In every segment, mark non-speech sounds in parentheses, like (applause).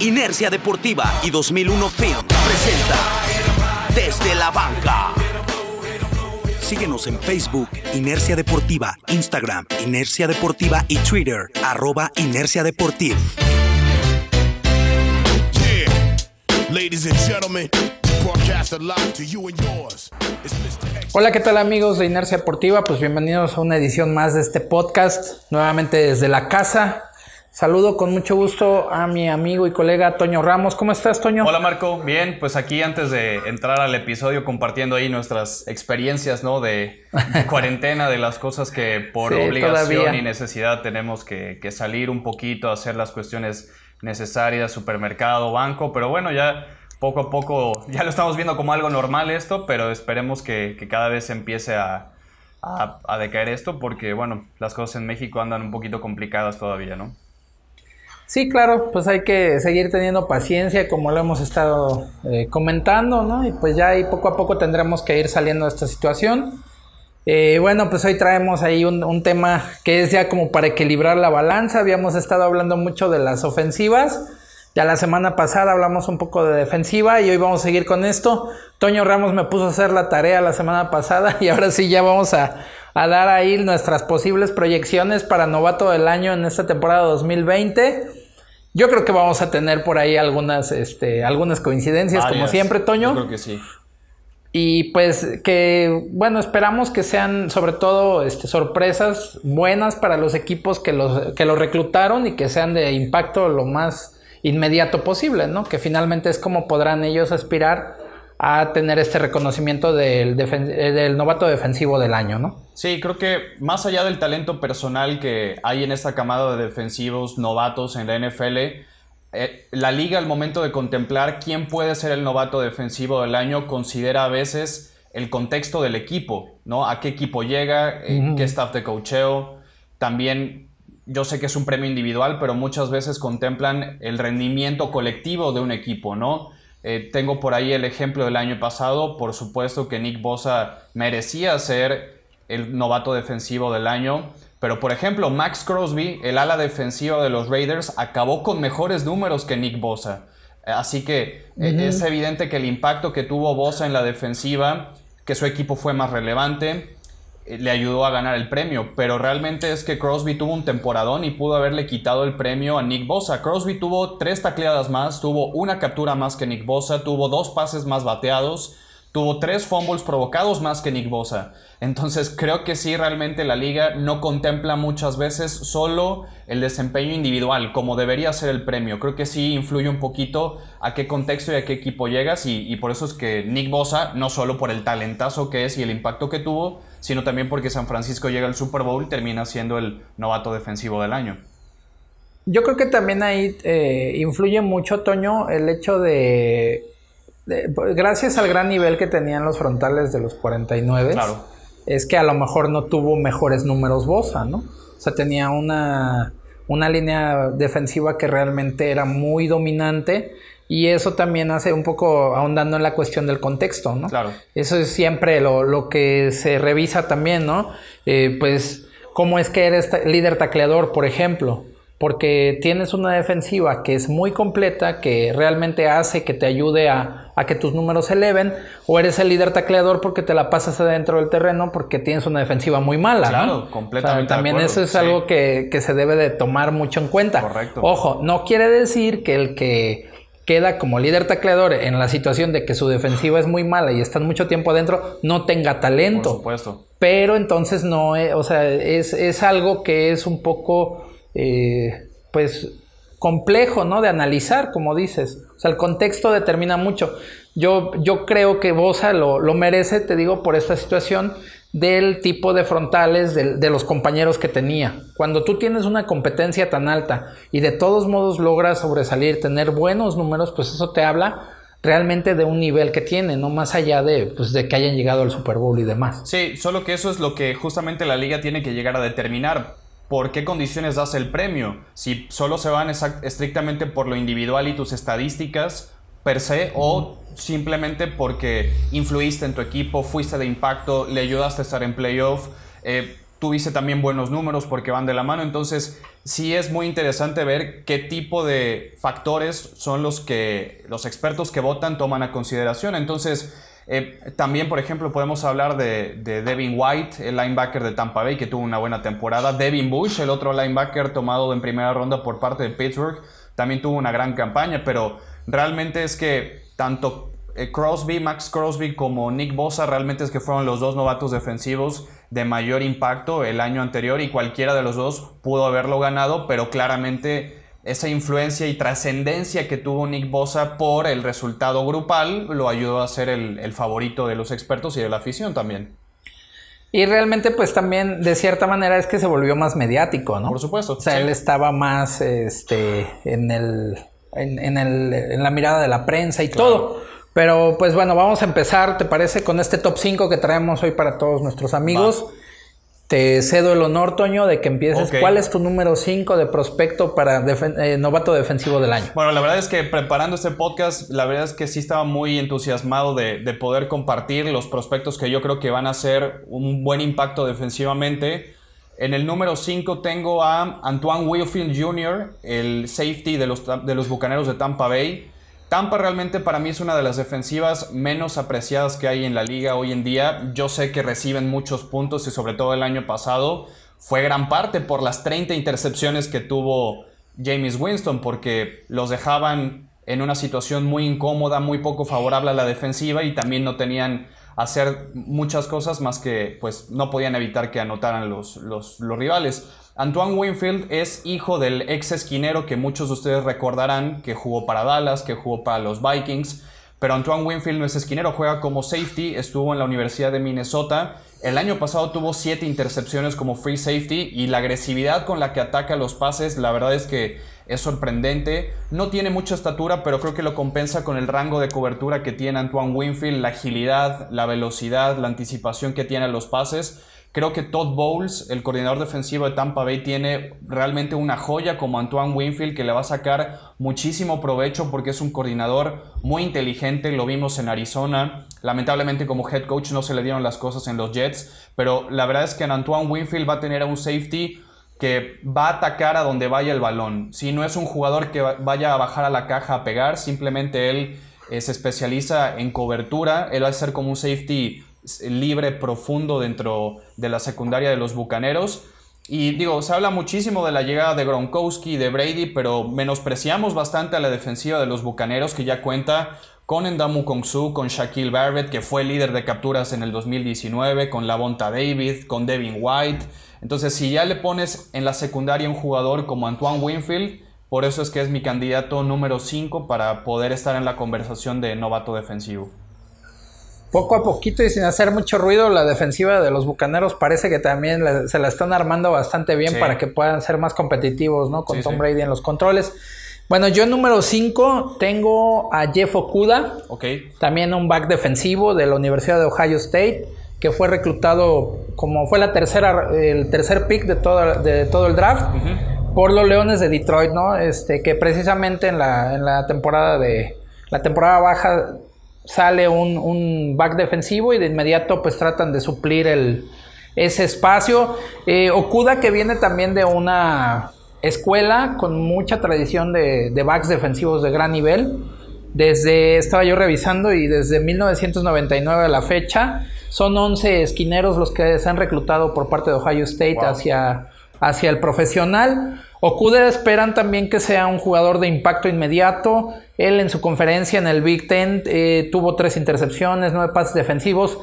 Inercia Deportiva y 2001 Film presenta Desde la Banca. Síguenos en Facebook, Inercia Deportiva, Instagram, Inercia Deportiva y Twitter, arroba Inercia Deportiva. Hola, ¿qué tal amigos de Inercia Deportiva? Pues bienvenidos a una edición más de este podcast, nuevamente desde la casa. Saludo con mucho gusto a mi amigo y colega Toño Ramos. ¿Cómo estás, Toño? Hola, Marco. Bien, pues aquí antes de entrar al episodio compartiendo ahí nuestras experiencias, ¿no? De, cuarentena, de las cosas que por obligación y necesidad tenemos que, que salir un poquito, hacer las cuestiones necesarias, supermercado, banco, pero bueno, ya poco a poco ya lo estamos viendo como algo normal esto, pero esperemos que, cada vez empiece a, a, decaer esto porque, bueno, las cosas en México andan un poquito complicadas todavía, ¿no? Sí, claro, pues hay que seguir teniendo paciencia como lo hemos estado eh, comentando, ¿no? Y pues ya ahí poco a poco tendremos que ir saliendo de esta situación. Eh, bueno, pues hoy traemos ahí un, un, tema que es ya como para equilibrar la balanza. Habíamos estado hablando mucho de las ofensivas. Ya la semana pasada hablamos un poco de defensiva y hoy vamos a seguir con esto. Toño Ramos me puso a hacer la tarea la semana pasada (laughs) y ahora sí ya vamos a, dar ahí nuestras posibles proyecciones para novato del año en esta temporada 2020. Yo creo que vamos a tener por ahí algunas, este, algunas coincidencias, como siempre, Toño. Yo creo que sí. Y pues que, bueno, esperamos que sean sobre todo este, sorpresas buenas para los equipos que los, que los reclutaron y que sean de impacto lo más inmediato posible, ¿no? Que finalmente es como podrán ellos aspirar a tener este reconocimiento del, eh, del, novato defensivo del año, ¿no? Sí, creo que más allá del talento personal que hay en esta camada de defensivos novatos en la NFL, eh, la liga al momento de contemplar quién puede ser el novato defensivo del año considera a veces el contexto del equipo, ¿no? A qué equipo llega, eh, qué staff de cocheo, también yo sé que es un premio individual, pero muchas veces contemplan el rendimiento colectivo de un equipo, ¿no? Eh, tengo por ahí el ejemplo del año pasado, por supuesto que Nick Bosa merecía ser el novato defensivo del año, pero por ejemplo Max Crosby, el ala defensiva de los Raiders, acabó con mejores números que Nick Bosa. Así que eh, es evidente que el impacto que tuvo Bosa en la defensiva, que su equipo fue más relevante, le ayudó a ganar el premio, pero realmente es que Crosby tuvo un temporadón y pudo haberle quitado el premio a Nick Bosa. Crosby tuvo tres tacleadas más, tuvo una captura más que Nick Bosa, tuvo dos pases más bateados, tuvo tres fumbles provocados más que Nick Bosa. Entonces creo que sí, realmente la liga no contempla muchas veces solo el desempeño individual, como debería ser el premio. Creo que sí influye un poquito a qué contexto y a qué equipo llegas y, por eso es que Nick Bosa, no solo por el talentazo que es y el impacto que tuvo, sino también porque San Francisco llega al Super Bowl y termina siendo el novato defensivo del año. Yo creo que también ahí eh, influye mucho, Toño, el hecho de, Gracias al gran nivel que tenían los frontales de los 49. Claro es que a lo mejor no tuvo mejores números Bosa, ¿no? O sea, tenía una, una línea defensiva que realmente era muy dominante y eso también hace un poco ahondando en la cuestión del contexto, ¿no? Claro. Eso es siempre lo, lo que se revisa también, ¿no? Eh, pues, ¿cómo es que eres líder tacleador, por ejemplo? Porque tienes una defensiva que es muy completa, que realmente hace que te ayude a, que tus números se eleven, o eres el líder tacleador porque te la pasas adentro del terreno porque tienes una defensiva muy mala. Claro, completamente. también eso es algo que, se debe de tomar mucho en cuenta. Correcto. Ojo, no quiere decir que el que queda como líder tacleador en la situación de que su defensiva es muy mala y está mucho tiempo adentro, no tenga talento. Por supuesto. Pero entonces no, o sea, es, es algo que es un poco eh, pues complejo, ¿no? De analizar, como dices. O sea, el contexto determina mucho. Yo, yo creo que Bosa lo, merece, te digo, por esta situación del tipo de frontales de, de, los compañeros que tenía. Cuando tú tienes una competencia tan alta y de todos modos logras sobresalir, tener buenos números, pues eso te habla realmente de un nivel que tiene, no más allá de, pues, de que hayan llegado al Super Bowl y demás. Sí, solo que eso es lo que justamente la liga tiene que llegar a determinar ¿por qué condiciones das el premio? Si solo se van estrictamente por lo individual y tus estadísticas per se o simplemente porque influiste en tu equipo, fuiste de impacto, le ayudaste a estar en playoff. Eh, tuviste también buenos números porque van de la mano. Entonces, sí es muy interesante ver qué tipo de factores son los que los expertos que votan toman a consideración. Entonces, eh, también, por ejemplo, podemos hablar de, Devin White, el linebacker de Tampa Bay, que tuvo una buena temporada. Devin Bush, el otro linebacker tomado en primera ronda por parte de Pittsburgh, también tuvo una gran campaña, pero realmente es que tanto eh, Crosby, Max Crosby como Nick Bosa realmente es que fueron los dos novatos defensivos de mayor impacto el año anterior y cualquiera de los dos pudo haberlo ganado, pero claramente esa influencia y trascendencia que tuvo Nick Bosa por el resultado grupal lo ayudó a ser el, favorito de los expertos y de la afición también. Y realmente, pues también, de cierta manera, es que se volvió más mediático, ¿no? Por supuesto. O sea, él estaba más este, en, el, en, el, en la mirada de la prensa y todo. Pero pues bueno, vamos a empezar, ¿te parece? Con este top 5 que traemos hoy para todos nuestros amigos. Te cedo el honor, Toño, de que empieces. ¿Cuál es tu número 5 de prospecto para eh, novato defensivo del año? Bueno, la verdad es que preparando este podcast, la verdad es que sí estaba muy entusiasmado de, de poder compartir los prospectos que yo creo que van a hacer un buen impacto defensivamente. En el número 5 tengo a Antoine Wilfield Jr., el safety de los, de los Bucaneros de Tampa Bay. Tampa realmente para mí es una de las defensivas menos apreciadas que hay en la liga hoy en día. Yo sé que reciben muchos puntos y sobre todo el año pasado fue gran parte por las 30 intercepciones que tuvo James Winston porque los dejaban en una situación muy incómoda, muy poco favorable a la defensiva y también no tenían hacer muchas cosas más que pues no podían evitar que anotaran los, los, los rivales. Antoine Winfield es hijo del ex esquinero que muchos de ustedes recordarán que jugó para Dallas, que jugó para los Vikings. Pero Antoine Winfield no es esquinero, juega como safety, estuvo en la Universidad de Minnesota. El año pasado tuvo siete intercepciones como free safety y la agresividad con la que ataca los pases, la verdad es que es sorprendente. No tiene mucha estatura, pero creo que lo compensa con el rango de cobertura que tiene Antoine Winfield, la agilidad, la velocidad, la anticipación que tiene a los pases. Creo que Todd Bowles, el coordinador defensivo de Tampa Bay, tiene realmente una joya como Antoine Winfield que le va a sacar muchísimo provecho porque es un coordinador muy inteligente. Lo vimos en Arizona. Lamentablemente como head coach no se le dieron las cosas en los Jets, pero la verdad es que Antoine Winfield va a tener a un safety que va a atacar a donde vaya el balón. Si no es un jugador que vaya a bajar a la caja a pegar, simplemente él eh, se especializa en cobertura. Él va a ser como un safety libre profundo dentro de la secundaria de los Bucaneros. Y digo, se habla muchísimo de la llegada de Gronkowski y de Brady, pero menospreciamos bastante a la defensiva de los Bucaneros, que ya cuenta con Endamu Kongsu, con Shaquille Barrett, que fue líder de capturas en el 2019, con Lavonta David, con Devin White. Entonces, si ya le pones en la secundaria un jugador como Antoine Winfield, por eso es que es mi candidato número 5 para poder estar en la conversación de novato defensivo poco a poquito y sin hacer mucho ruido, la defensiva de los Bucaneros parece que también se la están armando bastante bien para que puedan ser más competitivos, ¿no? Con Tom Brady en los controles. Bueno, yo número 5 tengo a Jeff Okuda, también un back defensivo de la Universidad de Ohio State, que fue reclutado como fue la tercera, el tercer pick de todo, de todo el draft. Por los Leones de Detroit, ¿no? Este, que precisamente en la, en la temporada de. La temporada baja sale un, back defensivo y de inmediato pues tratan de suplir el, ese espacio. Eh, Okuda que viene también de una escuela con mucha tradición de, backs defensivos de gran nivel. Desde, estaba yo revisando y desde 1999 a la fecha, son 11 esquineros los que se han reclutado por parte de Ohio State hacia, hacia el profesional. Okuda esperan también que sea un jugador de impacto inmediato. Él en su conferencia en el Big Ten eh, tuvo tres intercepciones, nueve pases defensivos,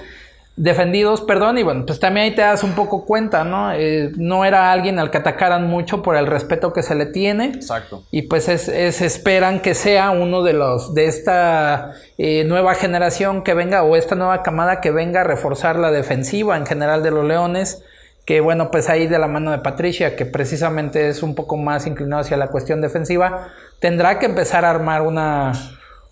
defendidos, perdón, y bueno, pues también ahí te das un poco cuenta, ¿no? Eh, no era alguien al que atacaran mucho por el respeto que se le tiene. Exacto. Y pues es, esperan que sea uno de los de esta eh, nueva generación que venga o esta nueva camada que venga a reforzar la defensiva en general de los Leones que bueno, pues ahí de la mano de Patricia, que precisamente es un poco más inclinado hacia la cuestión defensiva, tendrá que empezar a armar una,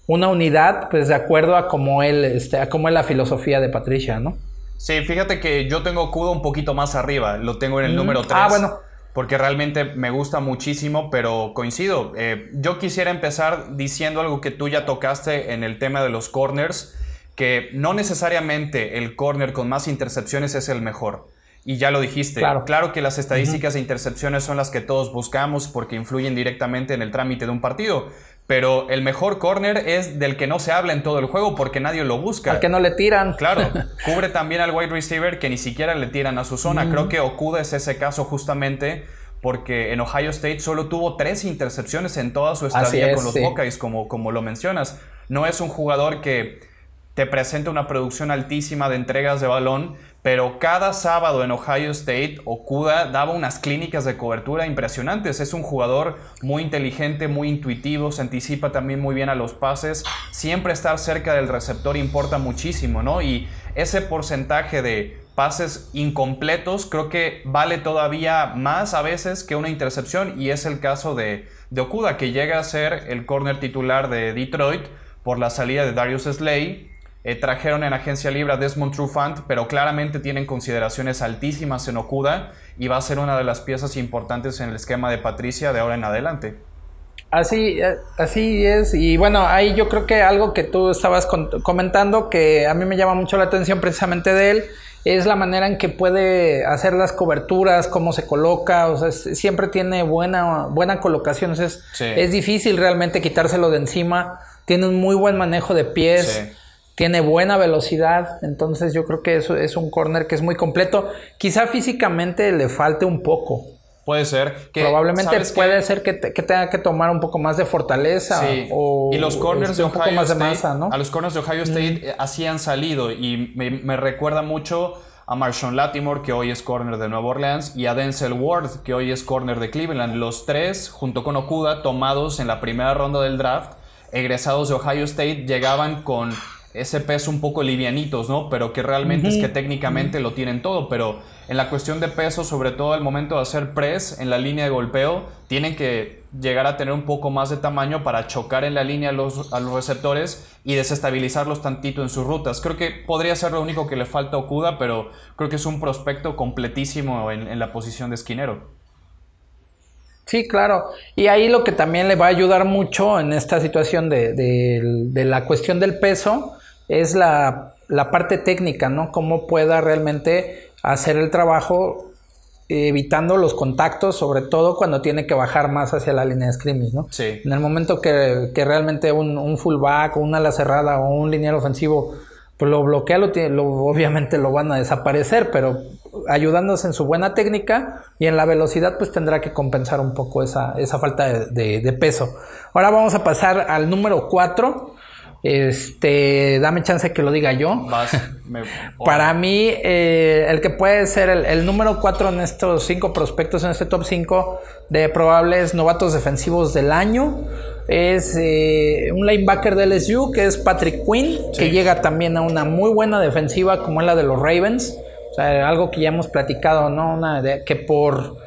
una unidad, pues de acuerdo a cómo él, este, a cómo es la filosofía de Patricia, ¿no? Sí, fíjate que yo tengo Kudo un poquito más arriba, lo tengo en el mm, número 3. Ah, bueno. Porque realmente me gusta muchísimo, pero coincido. Eh, yo quisiera empezar diciendo algo que tú ya tocaste en el tema de los corners, que no necesariamente el corner con más intercepciones es el mejor. Y ya lo dijiste, claro, que las estadísticas de intercepciones son las que todos buscamos porque influyen directamente en el trámite de un partido. Pero el mejor corner es del que no se habla en todo el juego porque nadie lo busca. Al que no le tiran. Claro, (laughs) cubre también al wide receiver que ni siquiera le tiran a su zona. Creo que Okuda es ese caso justamente porque en Ohio State solo tuvo tres intercepciones en toda su estadía con los Buckeyes, como, como lo mencionas. No es un jugador que te presenta una producción altísima de entregas de balón, pero cada sábado en Ohio State, Okuda daba unas clínicas de cobertura impresionantes. Es un jugador muy inteligente, muy intuitivo, se anticipa también muy bien a los pases. Siempre estar cerca del receptor importa muchísimo, ¿no? Y ese porcentaje de pases incompletos, creo que vale todavía más a veces que una intercepción y es el caso de, de Okuda, que llega a ser el corner titular de Detroit por la salida de Darius Slay. Eh, trajeron en agencia libre a Desmond Trufant, pero claramente tienen consideraciones altísimas en Okuda y va a ser una de las piezas importantes en el esquema de Patricia de ahora en adelante. Así, eh, así es. Y bueno, ahí yo creo que algo que tú estabas comentando que a mí me llama mucho la atención precisamente de él es la manera en que puede hacer las coberturas, cómo se coloca, o sea, siempre tiene buena, buena colocación, es, es difícil realmente quitárselo de encima, tiene un muy buen manejo de pies. Tiene buena velocidad, entonces yo creo que eso es un corner que es muy completo. Quizá físicamente le falte un poco, Puede ser. Que, Probablemente puede ser que, tenga que tomar un poco más de fortaleza. O, y los corners de Ohio State, A los corners de Ohio State así han salido. Y me, recuerda mucho a Marshawn Latimore, que hoy es corner de Nueva Orleans, y a Denzel Ward, que hoy es corner de Cleveland. Los tres, junto con Okuda, tomados en la primera ronda del draft, egresados de Ohio State, llegaban con ese peso un poco livianitos, ¿no? Pero que realmente es que técnicamente lo tienen todo, pero en la cuestión de peso, sobre todo al momento de hacer press en la línea de golpeo, tienen que llegar a tener un poco más de tamaño para chocar en la línea a los, a los receptores y desestabilizarlos tantito en sus rutas. Creo que podría ser lo único que le falta a Okuda, pero creo que es un prospecto completísimo en, la posición de esquinero. Sí, claro. Y ahí lo que también le va a ayudar mucho en esta situación de, de la cuestión del peso es la, parte técnica, ¿no? Cómo pueda realmente hacer el trabajo evitando los contactos, sobre todo cuando tiene que bajar más hacia la línea de scrimmage, ¿no? Sí. En el momento que, realmente un, un, fullback o una ala cerrada o un lineal ofensivo pues lo bloquea, lo, obviamente lo van a desaparecer, pero ayudándose en su buena técnica y en la velocidad, pues tendrá que compensar un poco esa, esa falta de, de peso. Ahora vamos a pasar al número 4, este, dame chance que lo diga yo. (laughs) Para mí, eh, el que puede ser el, número 4 en estos cinco prospectos, en este top 5 de probables novatos defensivos del año, es eh, un linebacker de LSU que es Patrick Quinn, que llega también a una muy buena defensiva como es la de los Ravens. O sea, algo que ya hemos platicado, ¿no? Una de, que por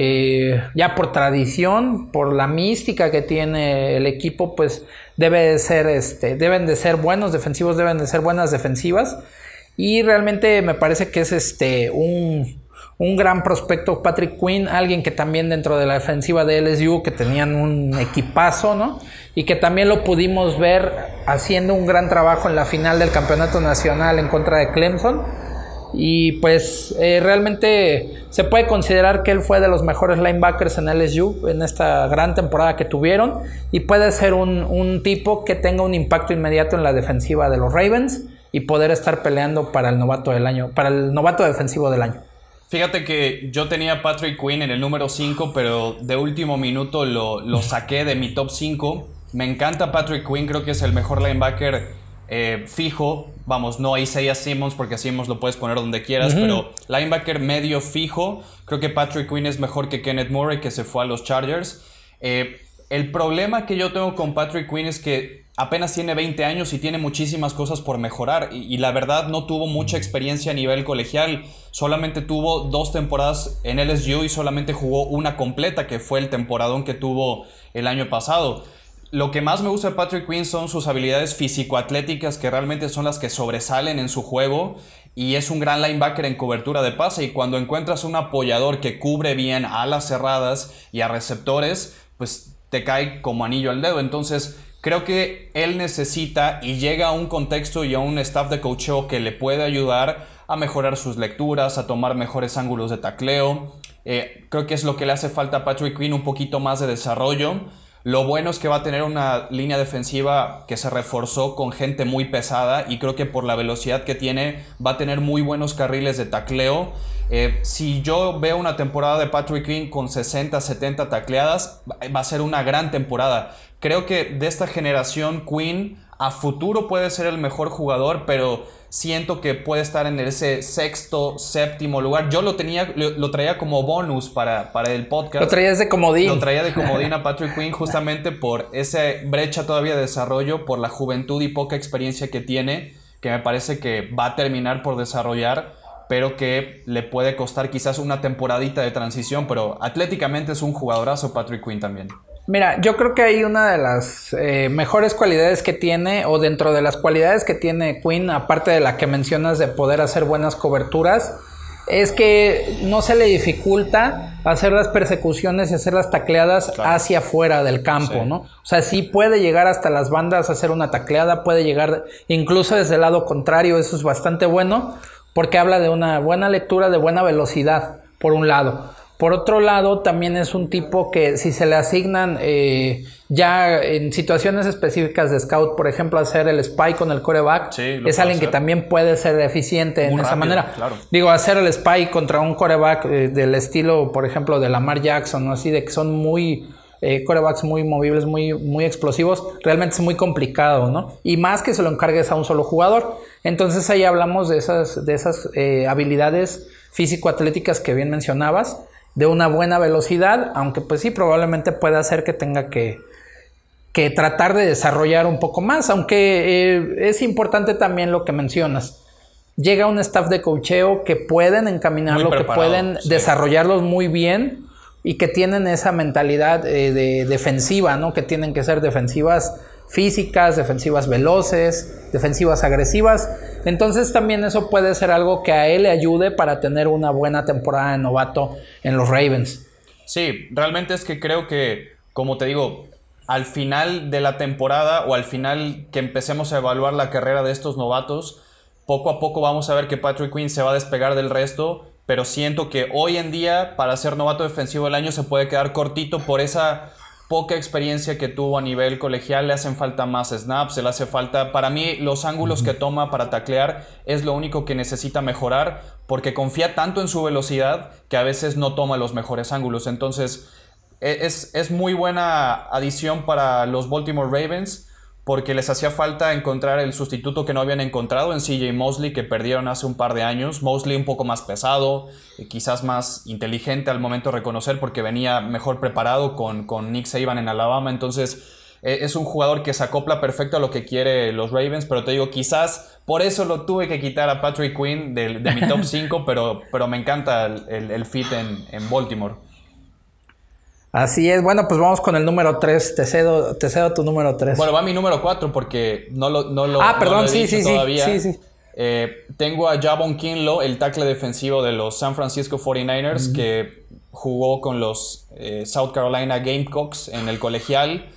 eh, ya por tradición, por la mística que tiene el equipo, pues debe ser, este, deben de ser buenos defensivos, deben de ser buenas defensivas. Y realmente me parece que es este un, un gran prospecto, Patrick Quinn, alguien que también dentro de la defensiva de LSU, que tenían un equipazo, ¿no? Y que también lo pudimos ver haciendo un gran trabajo en la final del campeonato nacional en contra de Clemson y pues eh, realmente se puede considerar que él fue de los mejores linebackers en LSU en esta gran temporada que tuvieron. Y puede ser un, tipo que tenga un impacto inmediato en la defensiva de los Ravens y poder estar peleando para el novato del año, para el novato defensivo del año. Fíjate que yo tenía Patrick Quinn en el número 5, pero de último minuto lo, lo saqué de mi top 5. Me encanta Patrick Quinn, creo que es el mejor linebacker eh, fijo, vamos, no Isaiah Simmons porque Simmons lo puedes poner donde quieras, pero linebacker medio fijo, creo que Patrick Quinn es mejor que Kenneth Murray que se fue a los Chargers. Eh, el problema que yo tengo con Patrick Quinn es que apenas tiene 20 años y tiene muchísimas cosas por mejorar y, la verdad no tuvo mucha experiencia a nivel colegial, solamente tuvo dos temporadas en LSU y solamente jugó una completa que fue el temporadón que tuvo el año pasado lo que más me gusta de Patrick Quinn son sus habilidades físico-atléticas que realmente son las que sobresalen en su juego y es un gran linebacker en cobertura de pase y cuando encuentras un apoyador que cubre bien a las cerradas y a receptores, pues te cae como anillo al dedo. Entonces, creo que él necesita y llega a un contexto y a un staff de coacheo que le puede ayudar a mejorar sus lecturas, a tomar mejores ángulos de tacleo. Eh, creo que es lo que le hace falta a Patrick Quinn, un poquito más de desarrollo. Lo bueno es que va a tener una línea defensiva que se reforzó con gente muy pesada y creo que por la velocidad que tiene va a tener muy buenos carriles de tacleo. Eh, si yo veo una temporada de Patrick Quinn con 60, 70 tacleadas, va a ser una gran temporada. Creo que de esta generación Quinn a futuro puede ser el mejor jugador, pero siento que puede estar en ese sexto, séptimo lugar. Yo lo tenía, lo, traía como bonus para, para, el podcast. Lo traías de comodín. Lo traía de comodín a Patrick Quinn justamente por esa brecha todavía de desarrollo, por la juventud y poca experiencia que tiene, que me parece que va a terminar por desarrollar, pero que le puede costar quizás una temporadita de transición, pero atléticamente es un jugadorazo Patrick Quinn también. Mira, yo creo que hay una de las eh, mejores cualidades que tiene, o dentro de las cualidades que tiene Quinn, aparte de la que mencionas de poder hacer buenas coberturas, es que no se le dificulta hacer las persecuciones y hacer las tacleadas hacia afuera del campo, ¿no? O sea, sí puede llegar hasta las bandas a hacer una tacleada, puede llegar incluso desde el lado contrario, eso es bastante bueno, porque habla de una buena lectura, de buena velocidad, por un lado. Por otro lado, también es un tipo que si se le asignan eh, ya en situaciones específicas de scout, por ejemplo, hacer el spy con el coreback, es alguien que también puede ser eficiente en esa manera. Digo, hacer el spy contra un coreback eh, del estilo, por ejemplo, de Lamar Jackson, o así, de que son muy eh, corebacks muy movibles, muy, muy explosivos, realmente es muy complicado, ¿no? Y más que se lo encargues a un solo jugador. Entonces ahí hablamos de esas, de esas habilidades físico-atléticas que bien mencionabas de una buena velocidad, aunque pues sí, probablemente pueda hacer que tenga que, que tratar de desarrollar un poco más, aunque eh, es importante también lo que mencionas. Llega un staff de cocheo que pueden encaminarlo, que pueden desarrollarlos muy bien y que tienen esa mentalidad eh, de defensiva, ¿no? Que tienen que ser defensivas físicas, defensivas veloces, defensivas agresivas. Entonces también eso puede ser algo que a él le ayude para tener una buena temporada de novato en los Ravens. Sí, realmente es que creo que, como te digo, al final de la temporada o al final que empecemos a evaluar la carrera de estos novatos, poco a poco vamos a ver que Patrick Quinn se va a despegar del resto, pero siento que hoy en día para ser novato defensivo del año se puede quedar cortito por esa poca experiencia que tuvo a nivel colegial, le hacen falta más snaps, le hace falta, para mí los ángulos que toma para taclear es lo único que necesita mejorar porque confía tanto en su velocidad que a veces no toma los mejores ángulos. Entonces e, es, es muy buena adición para los Baltimore Ravens porque les hacía falta encontrar el sustituto que no habían encontrado en CJ Mosley, que perdieron hace un par de años. Mosley un poco más pesado, eh, quizás más inteligente al momento de reconocer, porque venía mejor preparado con, con Nick Saban en Alabama. Entonces, eh, es un jugador que se acopla perfecto a lo que quiere los Ravens, pero te digo, quizás por eso lo tuve que quitar a Patrick Quinn de, mi top (laughs) 5, pero, pero me encanta el, fit en, en Baltimore. Así es, bueno, pues vamos con el número 3. Te cedo, te cedo tu número 3. Bueno, va mi número 4 porque no lo, no lo, ah, perdón, sí, sí, todavía. Sí, sí. Eh, tengo a Javon Kinlo, el tackle defensivo de los San Francisco 49ers, que jugó con los eh, South Carolina Gamecocks en el colegial.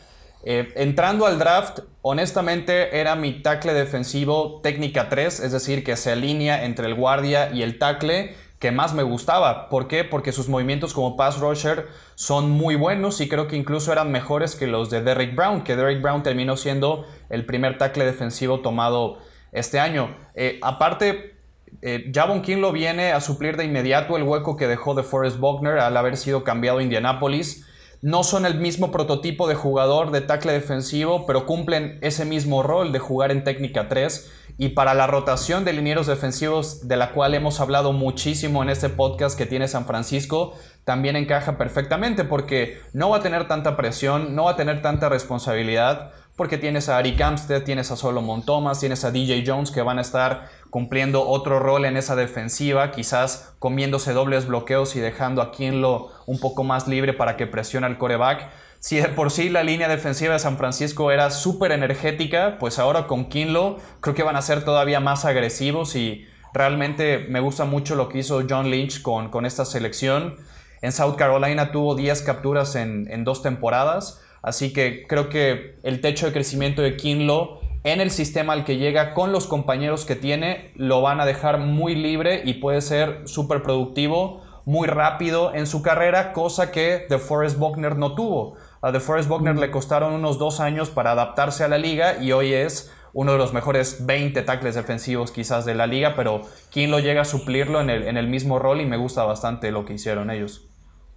Eh, entrando al draft, honestamente era mi tackle defensivo técnica 3, es decir, que se alinea entre el guardia y el tackle que más me gustaba. ¿Por qué? Porque sus movimientos como pass rusher son muy buenos y creo que incluso eran mejores que los de Derrick Brown, que Derrick Brown terminó siendo el primer tackle defensivo tomado este año. Eh, aparte, eh, Javon King lo viene a suplir de inmediato el hueco que dejó de Forrest Buckner al haber sido cambiado a Indianapolis. No son el mismo prototipo de jugador de tackle defensivo, pero cumplen ese mismo rol de jugar en técnica 3 y para la rotación de linieros defensivos, de la cual hemos hablado muchísimo en este podcast que tiene San Francisco, también encaja perfectamente porque no va a tener tanta presión, no va a tener tanta responsabilidad, porque tienes a Ari Kamstead, tienes a Solomon Thomas, tienes a DJ Jones que van a estar cumpliendo otro rol en esa defensiva, quizás comiéndose dobles bloqueos y dejando a Kinlo un poco más libre para que presione al coreback. Si de por sí la línea defensiva de San Francisco era súper energética, pues ahora con Kinlo creo que van a ser todavía más agresivos y realmente me gusta mucho lo que hizo John Lynch con, con esta selección. En South Carolina tuvo 10 capturas en, en, dos temporadas, así que creo que el techo de crecimiento de Kinlo en el sistema al que llega, con los compañeros que tiene, lo van a dejar muy libre y puede ser súper productivo, muy rápido en su carrera, cosa que The Forest Buckner no tuvo. A The Forest Buckner le costaron unos dos años para adaptarse a la liga y hoy es uno de los mejores 20 tackles defensivos quizás de la liga, pero ¿quién lo llega a suplirlo en el, en el mismo rol? Y me gusta bastante lo que hicieron ellos.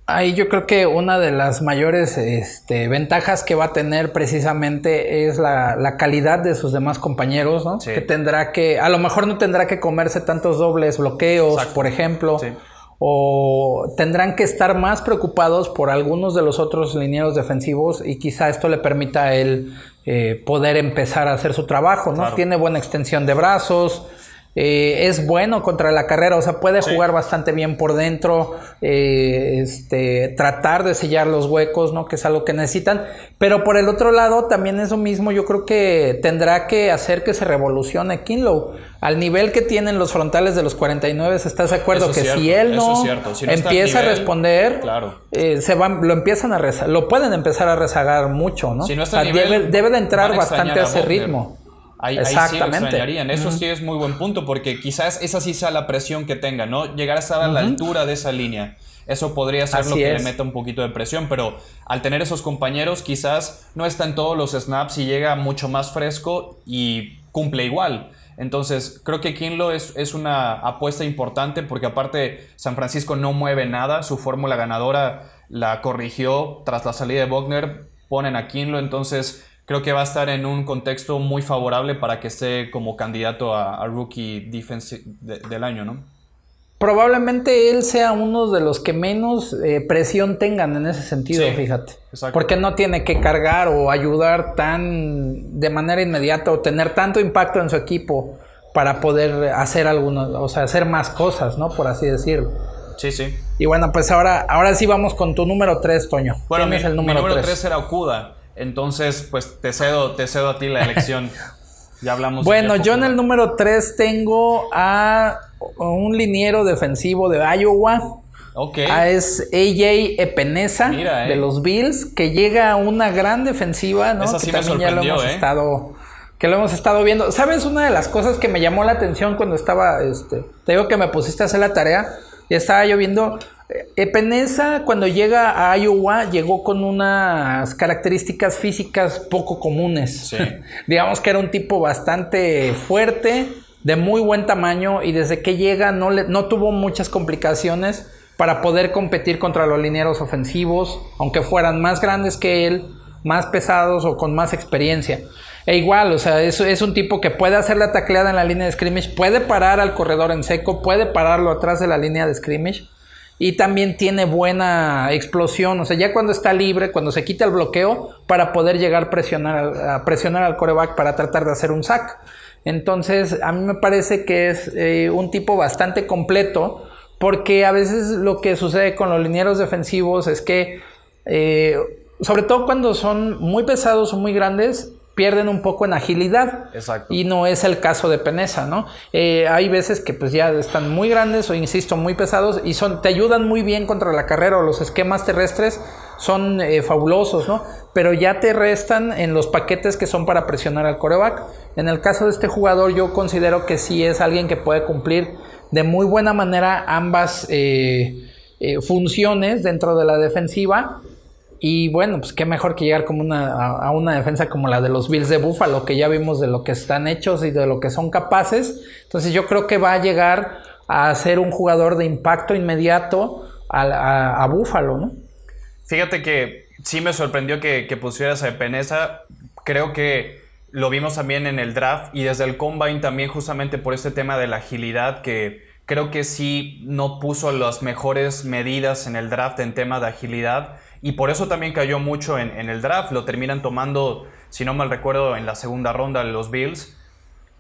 Ahí yo creo que una de las mayores este, ventajas que va a tener precisamente es la, calidad de sus demás compañeros, ¿no? Que tendrá que, a lo mejor no tendrá que comerse tantos dobles bloqueos, por ejemplo. O tendrán que estar más preocupados por algunos de los otros linieros defensivos y quizá esto le permita a él eh, poder empezar a hacer su trabajo, ¿no? Tiene buena extensión de brazos, eh, es bueno contra la carrera, o sea, puede jugar bastante bien por dentro, eh, este, tratar de sellar los huecos, ¿no? Que es algo que necesitan. Pero por el otro lado, también eso mismo yo creo que tendrá que hacer que se revolucione Kinlow. Al nivel que tienen los frontales de los 49, ¿estás de acuerdo? que si él no, empieza a responder, eh, se van, lo empiezan a lo pueden empezar a rezagar mucho, ¿no? debe, debe, de entrar bastante a ese ritmo. Ahí, Exactamente. Ahí sí Eso sí es muy buen punto, porque quizás esa sí sea la presión que tenga, ¿no? Llegar a estar a la altura de esa línea. Eso podría ser lo que le meta un poquito de presión, pero al tener esos compañeros, quizás no está en todos los snaps y llega mucho más fresco y cumple igual. Entonces, creo que Kinlo es, es una apuesta importante porque aparte San Francisco no mueve nada, su fórmula ganadora la corrigió tras la salida de Wagner, ponen a Kinlo, entonces creo que va a estar en un contexto muy favorable para que esté como candidato a, Rookie Defense del año, ¿no? Probablemente él sea uno de los que menos eh, presión tengan en ese sentido, fíjate. Porque no tiene que cargar o ayudar tan de manera inmediata o tener tanto impacto en su equipo para poder hacer algunos, o sea, hacer más cosas, ¿no? Por así decirlo. Sí, sí. Y bueno, pues ahora, ahora sí vamos con tu número 3, Toño. Bueno, mi, el número 3 era Okuda. Entonces, pues te cedo, te cedo a ti la elección. (laughs) ya hablamos. Bueno, yo en el número 3 tengo a un liniero defensivo de Iowa. Ok. Ah, es AJ Epenesa de eh. los Bills, que llega a una gran defensiva, ¿no? que también ya lo hemos eh. estado que lo hemos estado viendo. ¿Sabes una de las cosas que me llamó la atención cuando estaba este, te digo que me pusiste a hacer la tarea y estaba yo viendo Epenesa cuando llega a Iowa llegó con unas características físicas poco comunes. (laughs) Digamos que era un tipo bastante fuerte, de muy buen tamaño y desde que llega no, le, no tuvo muchas complicaciones para poder competir contra los linieros ofensivos, aunque fueran más grandes que él, más pesados o con más experiencia. E igual, o sea, es, es un tipo que puede hacer la tacleada en la línea de scrimmage, puede parar al corredor en seco, puede pararlo atrás de la línea de scrimmage y también tiene buena explosión, o sea, ya cuando está libre, cuando se quita el bloqueo, para poder llegar a presionar, a presionar al coreback para tratar de hacer un sack. Entonces, a mí me parece que es eh, un tipo bastante completo, porque a veces lo que sucede con los linieros defensivos es que, eh, sobre todo cuando son muy pesados o muy grandes, pierden un poco en agilidad. Exacto. Y no es el caso de Peneza, ¿no? Eh, hay veces que pues ya están muy grandes o, insisto, muy pesados y son, te ayudan muy bien contra la carrera o los esquemas terrestres son eh, fabulosos, ¿no? Pero ya te restan en los paquetes que son para presionar al coreback. En el caso de este jugador yo considero que sí es alguien que puede cumplir de muy buena manera ambas eh, funciones dentro de la defensiva y bueno, pues qué mejor que llegar como una, a, una defensa como la de los Bills de Buffalo, que ya vimos de lo que están hechos y de lo que son capaces. Entonces yo creo que va a llegar a ser un jugador de impacto inmediato a, a, Buffalo, ¿no? Fíjate que sí me sorprendió que, que pusieras a Peneza. Creo que lo vimos también en el draft y desde el combine también justamente por este tema de la agilidad que creo que sí no puso las mejores medidas en el draft en tema de agilidad y por eso también cayó mucho en, el draft. Lo terminan tomando, si no mal recuerdo, en la segunda ronda de los Bills.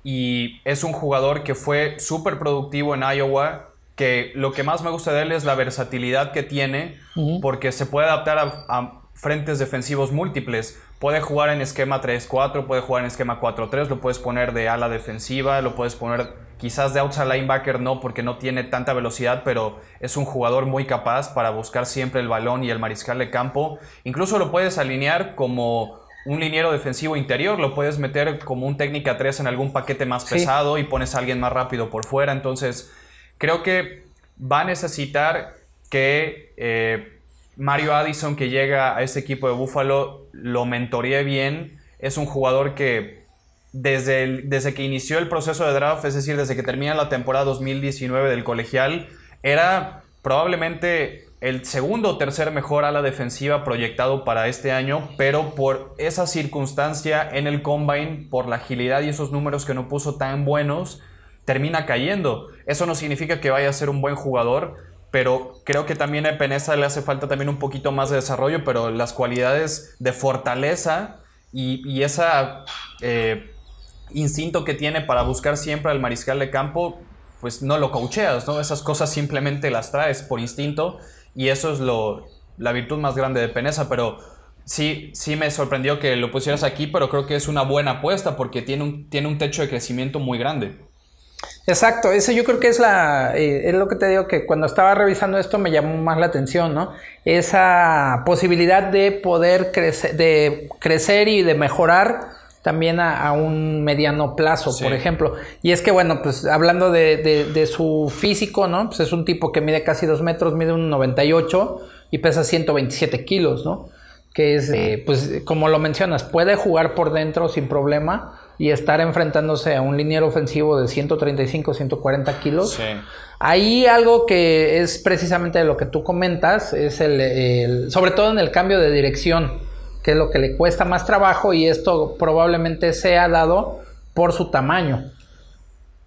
Y es un jugador que fue súper productivo en Iowa, que lo que más me gusta de él es la versatilidad que tiene, porque se puede adaptar a, frentes defensivos múltiples. Puede jugar en esquema 3-4, puede jugar en esquema 4-3, lo puedes poner de ala defensiva, lo puedes poner Quizás de outside linebacker no, porque no tiene tanta velocidad, pero es un jugador muy capaz para buscar siempre el balón y el mariscal de campo. Incluso lo puedes alinear como un liniero defensivo interior, lo puedes meter como un técnica 3 en algún paquete más pesado y pones a alguien más rápido por fuera. Entonces, creo que va a necesitar que eh, Mario Addison, que llega a este equipo de Buffalo, lo mentoree bien. Es un jugador que desde, desde que inició el proceso de draft, es decir, desde que termina la temporada 2019 del colegial, era probablemente el segundo o tercer mejor ala defensiva proyectado para este año, pero por esa circunstancia en el combine, por la agilidad y esos números que no puso tan buenos, termina cayendo. Eso no significa que vaya a ser un buen jugador, pero creo que también a Peneza le hace falta también un poquito más de desarrollo, pero las cualidades de fortaleza y, esa eh, instinto que tiene para buscar siempre al mariscal de campo, pues no lo coacheas, ¿no? Esas cosas simplemente las traes por instinto y eso es lo, la virtud más grande de Peneza, pero sí, sí me sorprendió que lo pusieras aquí, pero creo que es una buena apuesta porque tiene un, tiene un techo de crecimiento muy grande. Exacto, eso yo creo que es la, eh, es lo que te digo que cuando estaba revisando esto me llamó más la atención, ¿no? Esa posibilidad de poder crecer, de crecer y de mejorar también a, un mediano plazo, por ejemplo. Y es que, bueno, pues hablando de, su físico, ¿no? Pues es un tipo que mide casi dos metros, mide un 98 y pesa 127 kilos, ¿no? Que es, eh, pues como lo mencionas, puede jugar por dentro sin problema y estar enfrentándose a un liniero ofensivo de 135, 140 kilos. Ahí algo que es precisamente de lo que tú comentas, es el, sobre todo en el cambio de dirección que es lo que le cuesta más trabajo y esto probablemente sea dado por su tamaño.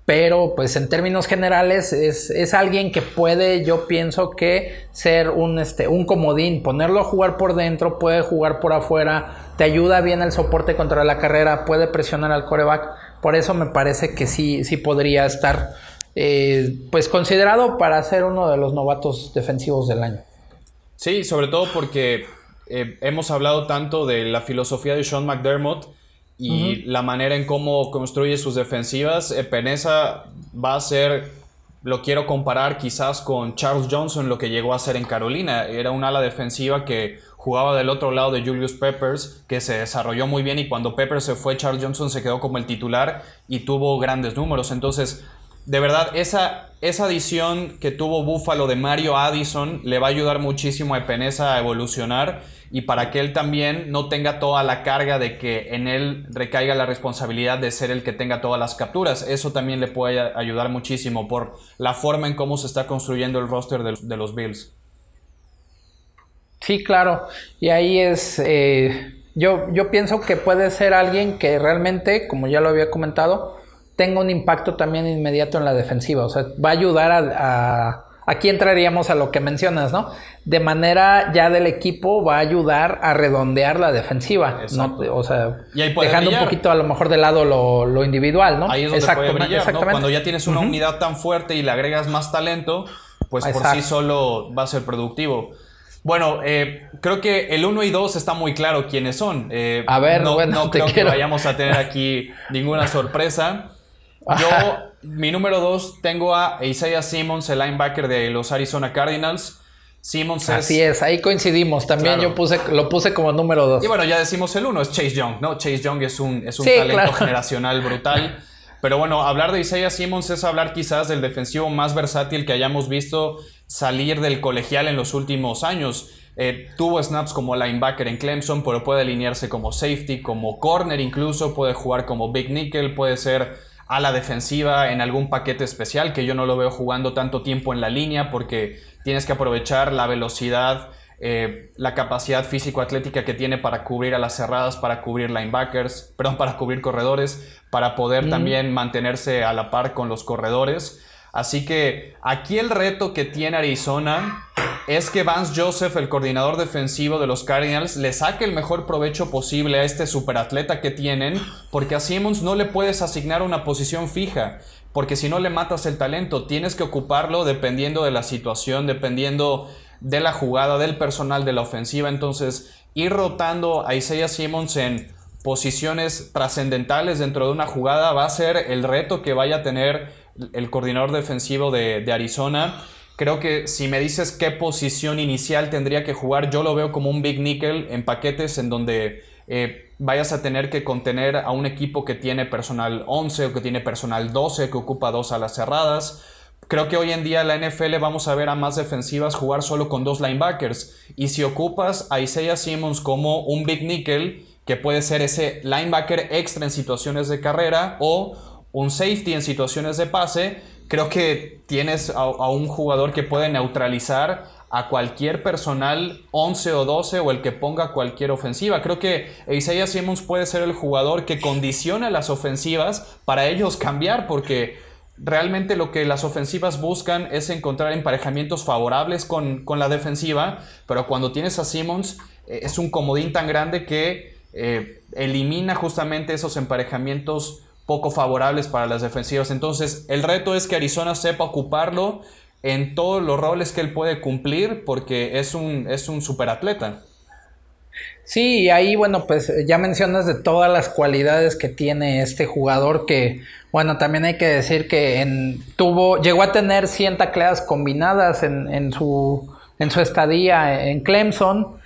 Pero pues en términos generales es, alguien que puede, yo pienso que ser un, este, un comodín, ponerlo a jugar por dentro, puede jugar por afuera, te ayuda bien el soporte contra la carrera, puede presionar al coreback. Por eso me parece que sí, sí podría estar eh, pues considerado para ser uno de los novatos defensivos del año. Sí, sobre todo porque eh, hemos hablado tanto de la filosofía de Sean McDermott y la manera en cómo construye sus defensivas. Eh, Peneza va a ser, lo quiero comparar quizás con Charles Johnson, lo que llegó a ser en Carolina. Era un ala defensiva que jugaba del otro lado de Julius Peppers, que se desarrolló muy bien y cuando Peppers se fue, Charles Johnson se quedó como el titular y tuvo grandes números. Entonces, de verdad, esa, esa adición que tuvo Buffalo de Mario Addison le va a ayudar muchísimo a Peneza a evolucionar y para que él también no tenga toda la carga de que en él recaiga la responsabilidad de ser el que tenga todas las capturas. Eso también le puede ayudar muchísimo por la forma en cómo se está construyendo el roster de, los Bills. Sí, claro. Y ahí es, eh, yo, yo pienso que puede ser alguien que realmente, como ya lo había comentado, tenga un impacto también inmediato en la defensiva. O sea, va a ayudar a aquí entraríamos a lo que mencionas, ¿no? De manera ya del equipo va a ayudar a redondear la defensiva, ¿no? O sea, dejando un poquito a lo mejor de lado lo, individual, ¿no? Ahí es donde puede brillar, ¿no? Cuando ya tienes una unidad tan fuerte y le agregas más talento, pues por sí solo va a ser productivo. Bueno, eh, creo que el 1 y 2 está muy claro quiénes son. Eh, a ver, no, no creo que vayamos a tener aquí ninguna sorpresa. (laughs) Yo mi número dos tengo a Isaiah Simmons, el linebacker de los Arizona Cardinals. Simmons Así es, ahí coincidimos. También yo puse, lo puse como número dos. Y bueno, ya decimos el uno, es Chase Young, ¿no? Chase Young es un, es un talento generacional brutal. Pero bueno, hablar de Isaiah Simmons es hablar quizás del defensivo más versátil que hayamos visto salir del colegial en los últimos años. Eh, tuvo snaps como linebacker en Clemson, pero puede alinearse como safety, como corner incluso, puede jugar como big nickel, puede ser a la defensiva en algún paquete especial, que yo no lo veo jugando tanto tiempo en la línea porque tienes que aprovechar la velocidad, eh, la capacidad físico-atlética que tiene para cubrir a las cerradas, para cubrir linebackers, perdón, para cubrir corredores, para poder también mantenerse a la par con los corredores. Así que aquí el reto que tiene Arizona es que Vance Joseph, el coordinador defensivo de los Cardinals, le saque el mejor provecho posible a este superatleta que tienen, porque a Simmons no le puedes asignar una posición fija, porque si no le matas el talento, tienes que ocuparlo dependiendo de la situación, dependiendo de la jugada, del personal de la ofensiva. Entonces, ir rotando a Isaiah Simmons en posiciones trascendentales dentro de una jugada va a ser el reto que vaya a tener el coordinador defensivo de, Arizona. Creo que si me dices qué posición inicial tendría que jugar, yo lo veo como un big nickel en paquetes en donde eh, vayas a tener que contener a un equipo que tiene personal 11 o que tiene personal 12, que ocupa dos alas cerradas. Creo que hoy en día la NFL vamos a ver a más defensivas jugar solo con dos linebackers. Y si ocupas a Isaiah Simmons como un big nickel, que puede ser ese linebacker extra en situaciones de carrera o un safety en situaciones de pase, creo que tienes a, un jugador que puede neutralizar a cualquier personal 11 o 12 o el que ponga cualquier ofensiva. Creo que Isaiah Simmons puede ser el jugador que condicione las ofensivas para ellos cambiar porque realmente lo que las ofensivas buscan es encontrar emparejamientos favorables con, la defensiva, pero cuando tienes a Simmons eh, es un comodín tan grande que eh, elimina justamente esos emparejamientos poco favorables para las defensivas. Entonces el reto es que Arizona sepa ocuparlo en todos los roles que él puede cumplir porque es un, es un superatleta. Sí, y ahí, bueno, pues ya mencionas de todas las cualidades que tiene este jugador que, bueno, también hay que decir que tuvo, llegó a tener 100 tacleadas combinadas en, en, su, en su estadía en Clemson.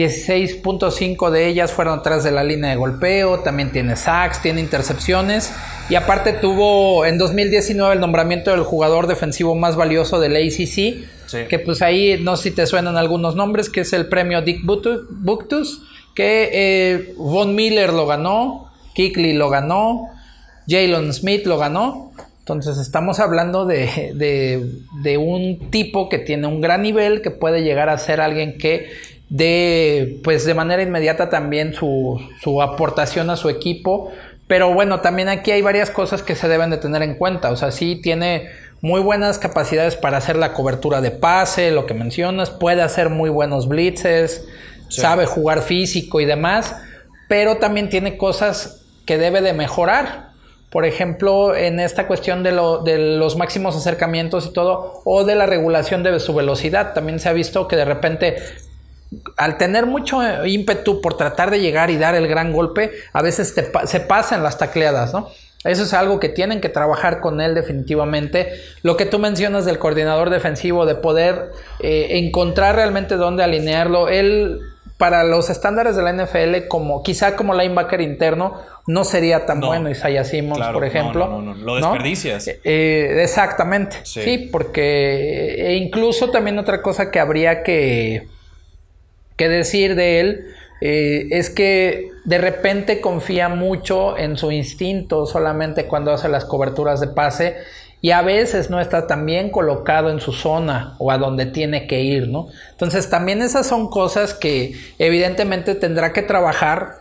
16.5 de ellas fueron atrás de la línea de golpeo, también tiene sacks, tiene intercepciones y aparte tuvo en 2019 el nombramiento del jugador defensivo más valioso del ACC, que pues ahí no sé si te suenan algunos nombres, que es el premio Dick Buctus, que eh, Von Miller lo ganó, Kickley lo ganó, Jalen Smith lo ganó. Entonces estamos hablando de, de, de un tipo que tiene un gran nivel, que puede llegar a ser alguien que de, pues de manera inmediata también su, su aportación a su equipo. Pero bueno, también aquí hay varias cosas que se deben de tener en cuenta. O sea, sí tiene muy buenas capacidades para hacer la cobertura de pase, lo que mencionas, puede hacer muy buenos blitzes, sabe jugar físico y demás, pero también tiene cosas que debe de mejorar. Por ejemplo, en esta cuestión de, lo, de los máximos acercamientos y todo, o de la regulación de su velocidad. También se ha visto que de repente al tener mucho ímpetu por tratar de llegar y dar el gran golpe, a veces se pasan las tacleadas, ¿no? Eso es algo que tienen que trabajar con él definitivamente. Lo que tú mencionas del coordinador defensivo, de poder eh, encontrar realmente dónde alinearlo. Él, para los estándares de la NFL, como quizá como linebacker interno, no sería tan bueno Isaiah Simmons, por ejemplo. No, no, Lo desperdicias. Eh, exactamente. sí, porque e incluso también otra cosa que habría que que decir de él eh, es que de repente confía mucho en su instinto solamente cuando hace las coberturas de pase y a veces no está tan bien colocado en su zona o a donde tiene que ir, ¿no? Entonces también esas son cosas que evidentemente tendrá que trabajar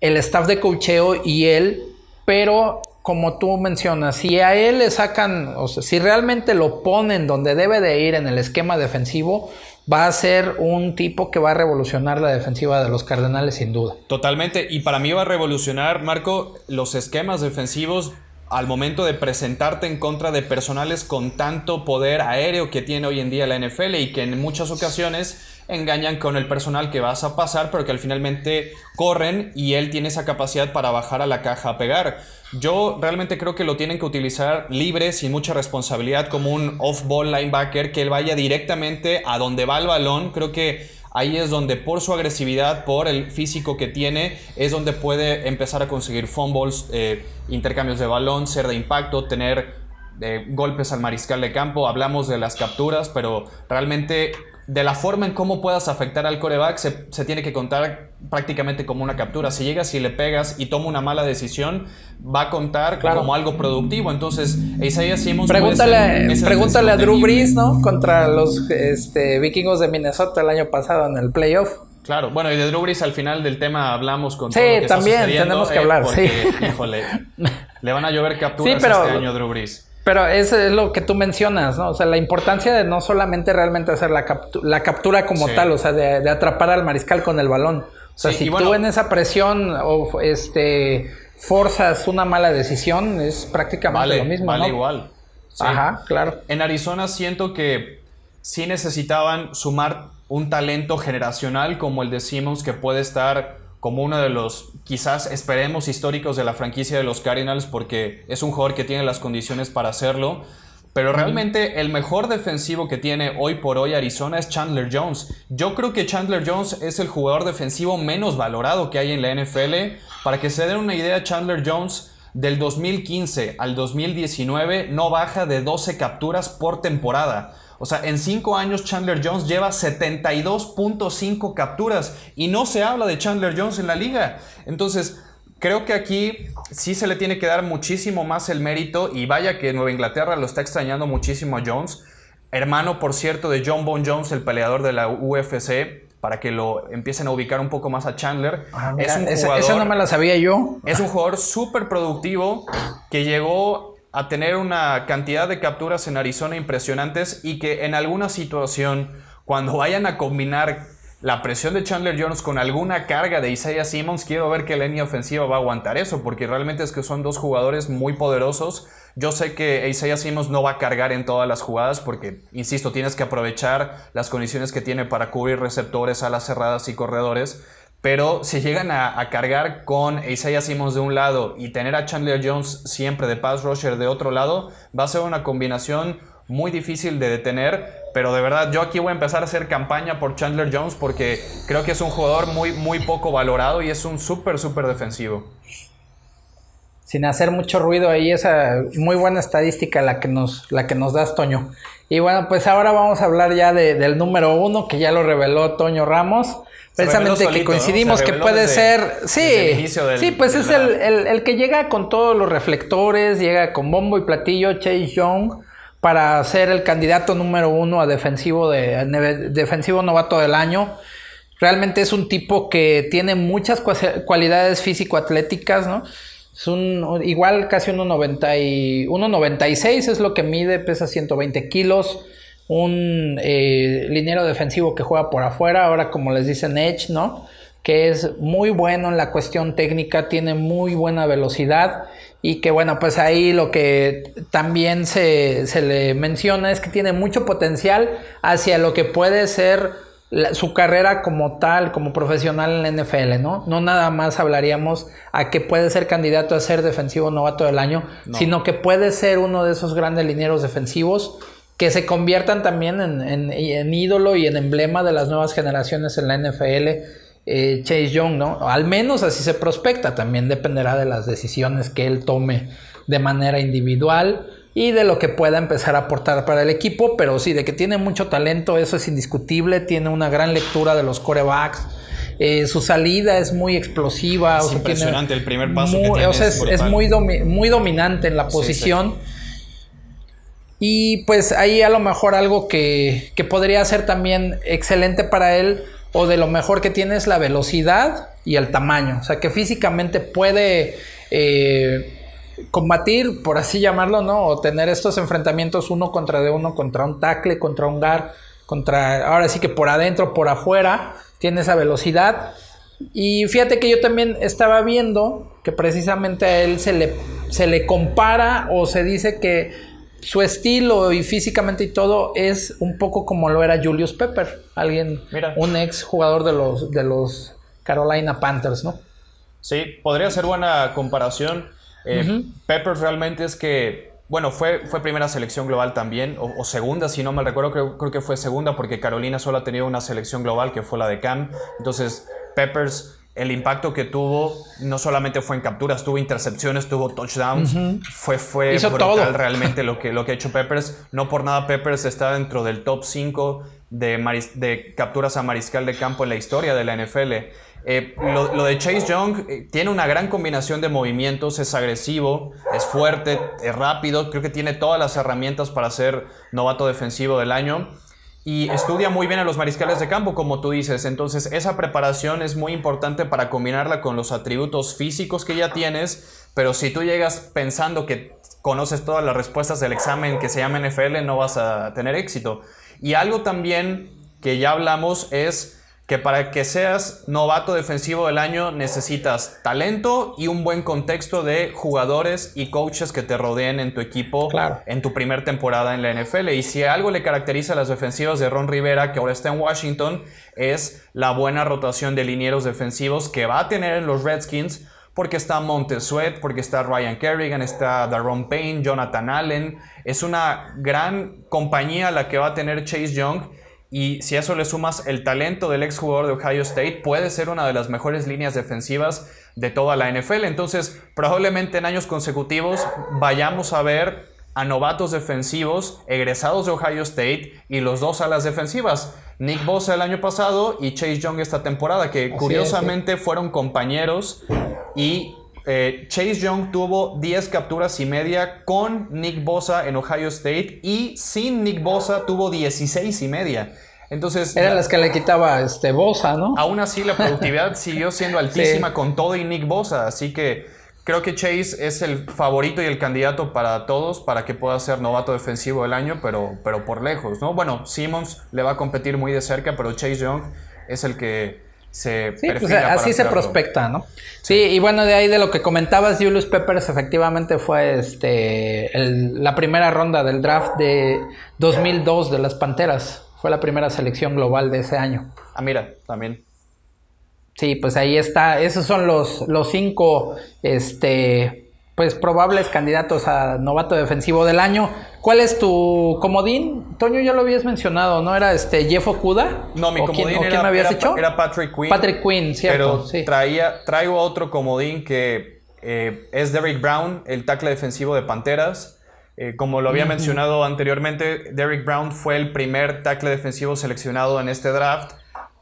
el staff de cocheo y él, pero como tú mencionas, si a él le sacan, o sea, si realmente lo ponen donde debe de ir en el esquema defensivo, va a ser un tipo que va a revolucionar la defensiva de los Cardenales sin duda. Totalmente, y para mí va a revolucionar, Marco, los esquemas defensivos al momento de presentarte en contra de personales con tanto poder aéreo que tiene hoy en día la NFL y que en muchas ocasiones engañan con el personal que vas a pasar, pero que al finalmente corren y él tiene esa capacidad para bajar a la caja a pegar. Yo realmente creo que lo tienen que utilizar libre, sin mucha responsabilidad, como un off-ball linebacker, que él vaya directamente a donde va el balón. Creo que ahí es donde por su agresividad, por el físico que tiene, es donde puede empezar a conseguir fumbles, eh, intercambios de balón, ser de impacto, tener eh, golpes al mariscal de campo. Hablamos de las capturas, pero realmente de la forma en cómo puedas afectar al coreback se, tiene que contar prácticamente como una captura. Si llegas y le pegas y toma una mala decisión, va a contar como algo productivo. Entonces, Isaiah Simmons. Pregúntale, pregúntale a Drew Brees, ¿no? Contra los este, vikingos de Minnesota el año pasado en el playoff. Claro, bueno, y de Drew Brees al final del tema hablamos con sí, todo lo que también tenemos que hablar. sí. Híjole, le van a llover (laughs) capturas este año Drew Brees. Pero eso es lo que tú mencionas, ¿no? O sea, la importancia de no solamente realmente hacer la, la captura como tal, o sea, de, atrapar al mariscal con el balón. O sea, si tú en esa presión o este forzas una mala decisión, es prácticamente lo mismo. Vale igual. Ajá, claro. En Arizona siento que sí necesitaban sumar un talento generacional como el de Simmons que puede estar como uno de los quizás esperemos históricos de la franquicia de los Cardinals porque es un jugador que tiene las condiciones para hacerlo. Pero realmente el mejor defensivo que tiene hoy por hoy Arizona es Chandler Jones. Yo creo que Chandler Jones es el jugador defensivo menos valorado que hay en la NFL. Para que se den una idea, Chandler Jones del 2015 al 2019 no baja de 12 capturas por temporada. O sea, en 5 años Chandler Jones lleva 72.5 capturas y no se habla de Chandler Jones en la liga. Entonces, creo que aquí sí se le tiene que dar muchísimo más el mérito y vaya que Nueva Inglaterra lo está extrañando muchísimo a Jones. Hermano, por cierto, de John Bone Jones, el peleador de la UFC, para que lo empiecen a ubicar un poco más a Chandler. Ah, es un jugador, esa no me la sabía yo. Es un jugador súper productivo que llegó a tener una cantidad de capturas en Arizona impresionantes y que en alguna situación, cuando vayan a combinar la presión de Chandler Jones con alguna carga de Isaiah Simmons, quiero ver que la línea ofensiva va a aguantar eso, porque realmente es que son dos jugadores muy poderosos. Yo sé que Isaiah Simmons no va a cargar en todas las jugadas, porque, insisto, tienes que aprovechar las condiciones que tiene para cubrir receptores, alas cerradas y corredores. Pero si llegan a, cargar con Isaiah Simmons de un lado y tener a Chandler Jones siempre de pass rusher de otro lado, va a ser una combinación muy difícil de detener, pero de verdad yo aquí voy a empezar a hacer campaña por Chandler Jones porque creo que es un jugador muy, muy poco valorado y es un súper, súper defensivo. Sin hacer mucho ruido ahí, esa muy buena estadística la que nos, la que nos das, Toño. Y bueno, pues ahora vamos a hablar ya del número uno, que ya lo reveló Toño Ramos. Precisamente que coincidimos que puede ser. Sí, sí, pues es el, el, el, que llega con todos los reflectores, llega con bombo y platillo, Chase Young para ser el candidato número uno a defensivo, de, defensivo novato del año. Realmente es un tipo que tiene muchas cualidades físico-atléticas, ¿no? Es un, igual casi 1.96 es lo que mide, pesa 120 kilos. Un eh, liniero defensivo que juega por afuera, ahora como les dicen Edge, ¿no? Que es muy bueno en la cuestión técnica, tiene muy buena velocidad y que bueno, pues ahí lo que también se, le menciona es que tiene mucho potencial hacia lo que puede ser su carrera como tal, como profesional en la NFL, ¿no? No nada más hablaríamos a que puede ser candidato a ser defensivo novato del año, sino que puede ser uno de esos grandes linieros defensivos que se conviertan también en, en ídolo y en emblema de las nuevas generaciones en la NFL eh, Chase Young, ¿no? Al menos así se prospecta, también dependerá de las decisiones que él tome de manera individual y de lo que pueda empezar a aportar para el equipo, pero sí, de que tiene mucho talento, eso es indiscutible, tiene una gran lectura de los corebacks. Eh, su salida es muy explosiva. Es impresionante el primer paso que tiene, es, muy, muy dominante en la posición. Y pues ahí a lo mejor algo que, que podría ser también excelente para él o de lo mejor que tiene es la velocidad y el tamaño. O sea, que físicamente puede eh, combatir, por así llamarlo, ¿no? O tener estos enfrentamientos uno contra de uno, contra un tackle, contra un gar, contra, ahora sí que por adentro, por afuera, tiene esa velocidad. Y fíjate que yo también estaba viendo que precisamente a él se le, se le compara o se dice que su estilo y físicamente y todo es un poco como lo era Julius Pepper, alguien, un ex jugador de los, de los Carolina Panthers, ¿no? Sí, podría ser buena comparación. Eh, Pepper realmente es que, bueno, fue, fue primera selección global también, o, segunda, si no mal recuerdo, creo, creo, que fue segunda porque Carolina solo ha tenido una selección global que fue la de Cam. Entonces, Peppers el impacto que tuvo no solamente fue en capturas, tuvo intercepciones, tuvo touchdowns. Fue, fue brutal realmente lo que, lo que ha hecho Peppers. No por nada Peppers está dentro del top 5 de, de capturas a mariscal de campo en la historia de la NFL. Eh, lo, de Chase Young eh, tiene una gran combinación de movimientos, es agresivo, es fuerte, es rápido, creo que tiene todas las herramientas para ser novato defensivo del año y estudia muy bien a los mariscales de campo, como tú dices. Entonces, esa preparación es muy importante para combinarla con los atributos físicos que ya tienes. Pero si tú llegas pensando que conoces todas las respuestas del examen que se llama NFL, no vas a tener éxito. Y algo también que ya hablamos es que para que seas novato defensivo del año necesitas talento y un buen contexto de jugadores y coaches que te rodeen en tu equipo en tu primer temporada en la NFL. Y si algo le caracteriza a las defensivas de Ron Rivera, que ahora está en Washington, es la buena rotación de linieros defensivos que va a tener en los Redskins porque está Montesuet, porque está Ryan Kerrigan, está Daron Payne, Jonathan Allen. Es una gran compañía la que va a tener Chase Young. Y si a eso le sumas el talento del exjugador de Ohio State, puede ser una de las mejores líneas defensivas de toda la NFL. Entonces, probablemente en años consecutivos vayamos a ver a novatos defensivos egresados de Ohio State y los dos alas defensivas. Nick Bosa el año pasado y Chase Young esta temporada, que curiosamente fueron compañeros y eh, Chase Young tuvo 10 capturas y media con Nick Bosa en Ohio State y sin Nick Bosa tuvo 16 y media. Entonces, Eran las que le quitaba este Bosa, ¿no? Aún así, la productividad (laughs) siguió siendo altísima con todo y Nick Bosa. Así que creo que Chase es el favorito y el candidato para todos para que pueda ser novato defensivo del año, pero, pero por lejos, ¿no? Bueno, Simmons le va a competir muy de cerca, pero Chase Young es el que se sí, pues así se prospecta, ¿no? Sí, y bueno, de ahí de lo que comentabas, Julius Peppers efectivamente fue este la primera ronda del draft de 2002 de las Panteras. Fue la primera selección global de ese año. Ah, mira, también. Sí, pues ahí está. Esos son los, los cinco este, pues probables candidatos a novato defensivo del año. ¿Cuál es tu comodín? Toño ya lo habías mencionado, ¿no? ¿Era este Jeff Okuda? No, mi comodín era, me habías dicho? era, Patrick Quinn. Patrick Quinn, cierto. Pero traía, traigo otro comodín que eh, es Derrick Brown, el tackle defensivo de Panteras. Eh, como lo había mencionado anteriormente, Derrick Brown fue el primer tackle defensivo seleccionado en este draft.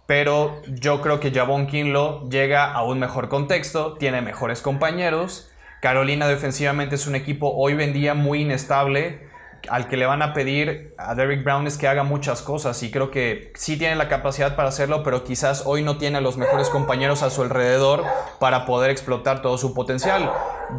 Pero yo creo que Javon Kinlo llega a un mejor contexto, tiene mejores compañeros. Carolina defensivamente es un equipo hoy en día muy inestable al que le van a pedir a Derrick Brown es que haga muchas cosas y creo que sí tiene la capacidad para hacerlo, pero quizás hoy no tiene a los mejores compañeros a su alrededor para poder explotar todo su potencial.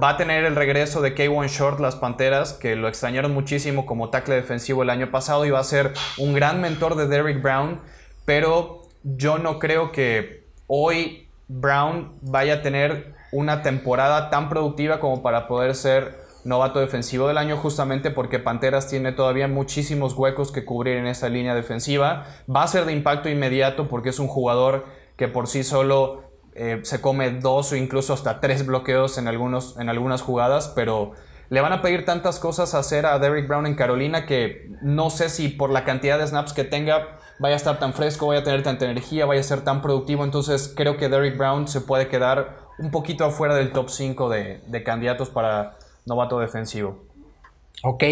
Va a tener el regreso de K1 Short, las Panteras, que lo extrañaron muchísimo como tackle defensivo el año pasado y va a ser un gran mentor de Derrick Brown, pero yo no creo que hoy Brown vaya a tener una temporada tan productiva como para poder ser novato defensivo del año justamente porque Panteras tiene todavía muchísimos huecos que cubrir en esa línea defensiva. Va a ser de impacto inmediato porque es un jugador que por sí solo eh, se come dos o incluso hasta tres bloqueos en, algunos, en algunas jugadas, pero le van a pedir tantas cosas a hacer a Derrick Brown en Carolina que no sé si por la cantidad de snaps que tenga vaya a estar tan fresco, vaya a tener tanta energía, vaya a ser tan productivo. Entonces creo que Derrick Brown se puede quedar un poquito afuera del top 5 de, de candidatos para novato defensivo. Ok,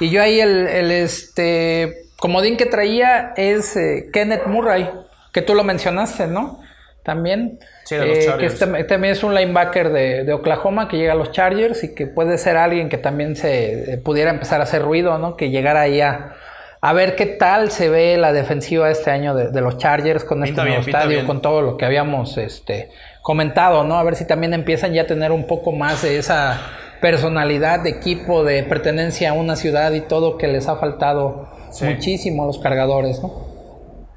y yo ahí el, el este comodín que traía es eh, Kenneth Murray, que tú lo mencionaste, ¿no? También. Sí, de los eh, que este, también es un linebacker de, de, Oklahoma que llega a los Chargers y que puede ser alguien que también se eh, pudiera empezar a hacer ruido, ¿no? Que llegara ahí a, a ver qué tal se ve la defensiva este año de, de los Chargers con este nuevo estadio, con todo lo que habíamos este, comentado, ¿no? A ver si también empiezan ya a tener un poco más de esa personalidad de equipo, de pertenencia a una ciudad y todo que les ha faltado muchísimo a los cargadores, ¿no?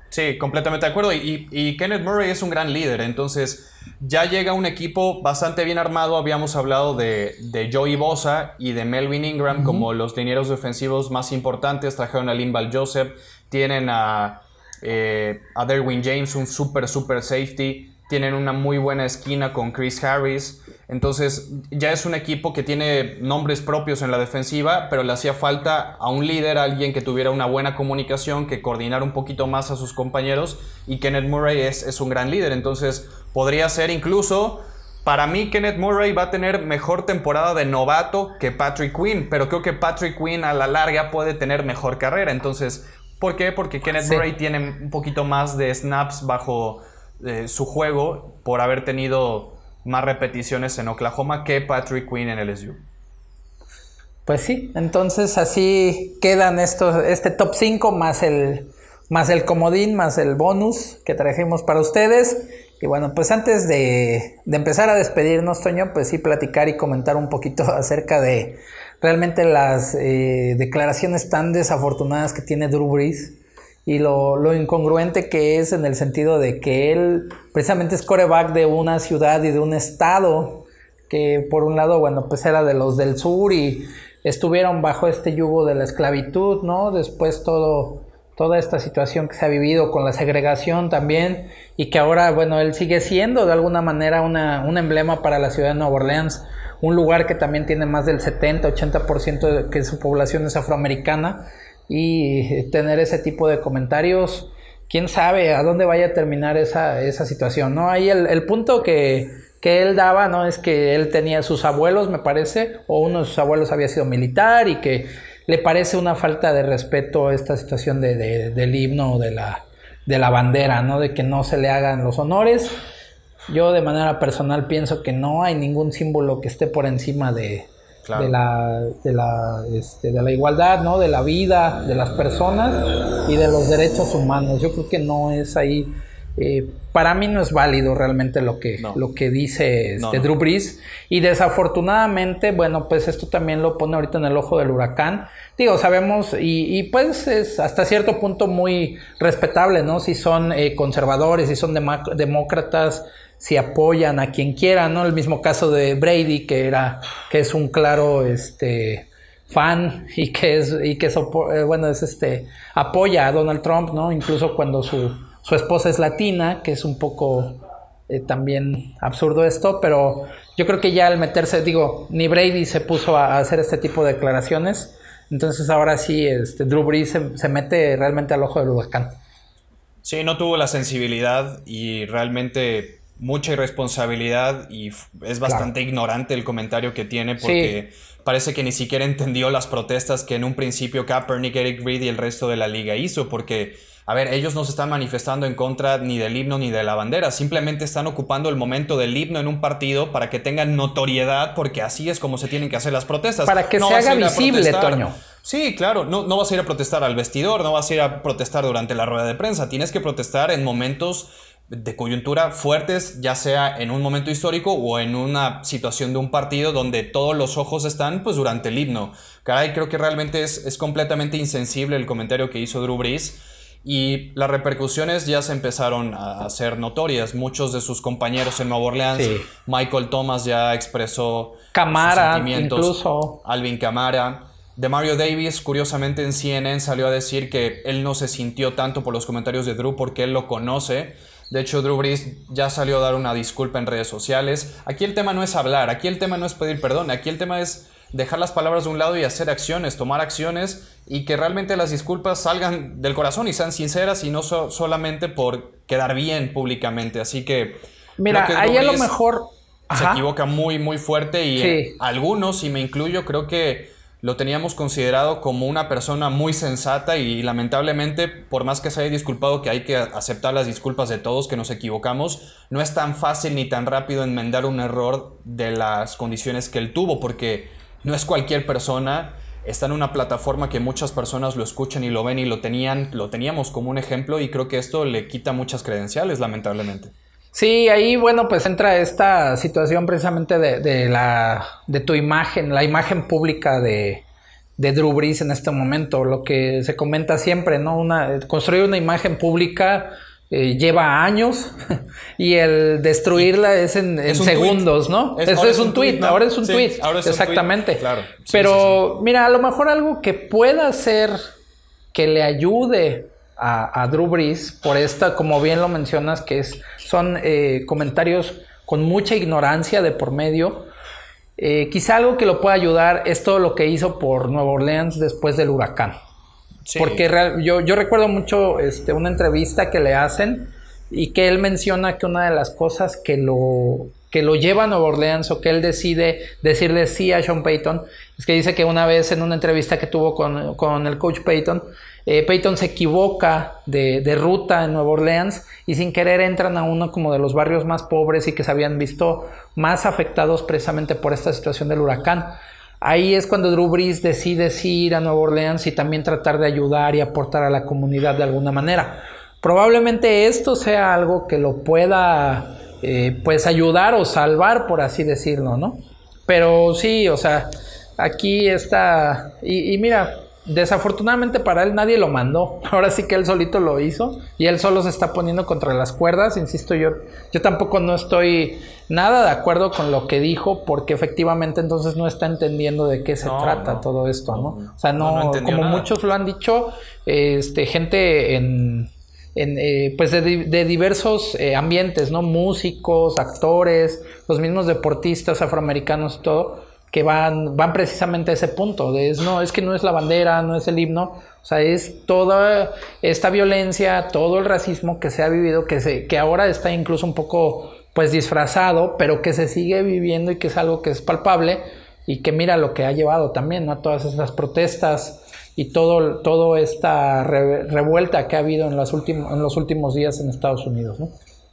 Sí, completamente de acuerdo. Y, Kenneth Murray es un gran líder, entonces ya llega un equipo bastante bien armado. Habíamos hablado de, de Joey Bosa y de Melvin Ingram como los linieros defensivos más importantes. Trajeron a Limbal Joseph, tienen a, eh, a Derwin James, un super, super safety. Tienen una muy buena esquina con Chris Harris. Entonces ya es un equipo que tiene nombres propios en la defensiva, pero le hacía falta a un líder, a alguien que tuviera una buena comunicación, que coordinara un poquito más a sus compañeros. Y Kenneth Murray es, es un gran líder. Entonces podría ser incluso, para mí Kenneth Murray va a tener mejor temporada de novato que Patrick Quinn, pero creo que Patrick Quinn a la larga puede tener mejor carrera. Entonces, ¿por qué? Porque Kenneth Murray tiene un poquito más de snaps bajo eh, su juego por haber tenido más repeticiones en Oklahoma que Patrick Quinn en LSU. Pues sí, entonces así quedan estos, este top 5 más el, más el comodín, más el bonus que trajimos para ustedes. Y bueno, pues antes de, de, empezar a despedirnos, Toño, pues sí platicar y comentar un poquito (laughs) acerca de realmente las eh, declaraciones tan desafortunadas que tiene Drew Brees y lo, incongruente que es en el sentido de que él precisamente es coreback de una ciudad y de un estado que por un lado, bueno, pues era de los del sur y estuvieron bajo este yugo de la esclavitud, ¿no? Después todo, toda esta situación que se ha vivido con la segregación también y que ahora, bueno, él sigue siendo de alguna manera una, un emblema para la ciudad de Nueva Orleans, un lugar que también tiene más del 70-80% de que su población es afroamericana y tener ese tipo de comentarios, quién sabe a dónde vaya a terminar esa, esa situación, ¿no? Ahí el, punto que, que, él daba, ¿no? Es que él tenía sus abuelos, me parece, o uno de sus abuelos había sido militar y que le parece una falta de respeto esta situación de, del himno de la, de la bandera, ¿no? De que no se le hagan los honores. Yo de manera personal pienso que no hay ningún símbolo que esté por encima de, de la, de la, este, de la igualdad, ¿no? De la vida, de las personas y de los derechos humanos. Yo creo que no es ahí. Eh, para mí no es válido realmente lo que, lo que dice este Drew Brees. Y desafortunadamente, bueno, pues esto también lo pone ahorita en el ojo del huracán. Digo, sabemos, y, y pues es hasta cierto punto muy respetable, ¿no? Si son eh, conservadores, si son demócratas, si apoyan a quien quiera, ¿no? El mismo caso de Brady, que era, que es un claro este fan y que es, y que eh, bueno, es este, apoya a Donald Trump, ¿no? Incluso cuando su, su esposa es latina, que es un poco eh, también absurdo esto, pero yo creo que ya al meterse, digo, ni Brady se puso a, hacer este tipo de declaraciones, entonces ahora sí, este, Drew Brees se, se mete realmente al ojo del huracán. Sí, no tuvo la sensibilidad y realmente mucha irresponsabilidad y es bastante ignorante el comentario que tiene porque parece que ni siquiera entendió las protestas que en un principio Kaepernick, Eric Reed y el resto de la liga hizo porque a ver, ellos no se están manifestando en contra ni del himno ni de la bandera, simplemente están ocupando el momento del himno en un partido para que tengan notoriedad, porque así es como se tienen que hacer las protestas. Para que se haga visible, Toño. Sí, claro, no, no vas a ir a protestar al vestidor, no vas a ir a protestar durante la rueda de prensa, tienes que protestar en momentos de coyuntura fuertes, ya sea en un momento histórico o en una situación de un partido donde todos los ojos están pues durante el himno. Caray, creo que realmente es, es completamente insensible el comentario que hizo Drew Brees y las repercusiones ya se empezaron a hacer notorias. Muchos de sus compañeros en Nueva Orleans, Michael Thomas ya expresó Camara, sentimientos, incluso Alvin Camara. De Mario Davis, curiosamente en CNN salió a decir que él no se sintió tanto por los comentarios de Drew porque él lo conoce de hecho, Drew Brees ya salió a dar una disculpa en redes sociales. Aquí el tema no es hablar, aquí el tema no es pedir perdón, aquí el tema es dejar las palabras de un lado y hacer acciones, tomar acciones y que realmente las disculpas salgan del corazón y sean sinceras y no solamente por quedar bien públicamente. Así que... Mira, ahí a lo mejor... Se equivoca muy, muy fuerte y algunos, y me incluyo, creo que lo teníamos considerado como una persona muy sensata y lamentablemente, por más que se haya disculpado que hay que aceptar las disculpas de todos que nos equivocamos, no es tan fácil ni tan rápido enmendar un error de las condiciones que él tuvo, porque no es cualquier persona, está en una plataforma que muchas personas lo escuchan y lo ven y lo tenían, lo teníamos como un ejemplo y creo que esto le quita muchas credenciales, lamentablemente. Sí, ahí bueno, pues entra esta situación precisamente de, de la de tu imagen, la imagen pública de, de Drew Brees en este momento, lo que se comenta siempre, ¿no? Una, construir una imagen pública eh, lleva años (laughs) y el destruirla es en, segundos, ¿no? Eso es, un tweet, ahora es un tweet, exactamente. claro. Pero mira, a lo mejor algo que pueda ser que le ayude a, Drew Brees por esta, como bien lo mencionas, que es, son eh, comentarios con mucha ignorancia de por medio. Eh, quizá algo que lo pueda ayudar es todo lo que hizo por Nueva Orleans después del huracán. Porque yo, yo, recuerdo mucho este, una entrevista que le hacen y que él menciona que una de las cosas que lo, que lo lleva a Nueva Orleans o que él decide decirle sí a Sean Payton es que dice que una vez en una entrevista que tuvo con, con el coach Payton, eh, Peyton se equivoca de, ruta en Nueva Orleans y sin querer entran a uno como de los barrios más pobres y que se habían visto más afectados precisamente por esta situación del huracán. Ahí es cuando Drew Brees decide ir a Nueva Orleans y también tratar de ayudar y aportar a la comunidad de alguna manera. Probablemente esto sea algo que lo pueda eh, pues ayudar o salvar, por así decirlo, ¿no? Pero sí, o sea, aquí está, y mira, desafortunadamente para él nadie lo mandó. (laughs) Ahora sí que él solito lo hizo y él solo se está poniendo contra las cuerdas. Insisto, yo, yo tampoco no estoy nada de acuerdo con lo que dijo porque efectivamente entonces no está entendiendo de qué se trata todo esto, ¿no? O sea, no, como muchos lo han dicho, este, gente en eh, pues de, diversos eh, ambientes, ¿no? Músicos, actores, los mismos deportistas afroamericanos y todo, que van, van precisamente a ese punto, de es, no, es que no es la bandera, no es el himno, o sea, es toda esta violencia, todo el racismo que se ha vivido, que, se, que ahora está incluso un poco pues disfrazado, pero que se sigue viviendo y que es algo que es palpable y que mira lo que ha llevado también, ¿no? Todas esas protestas y todo, todo esta revuelta que ha habido en, las en los últimos días en Estados Unidos, ¿no?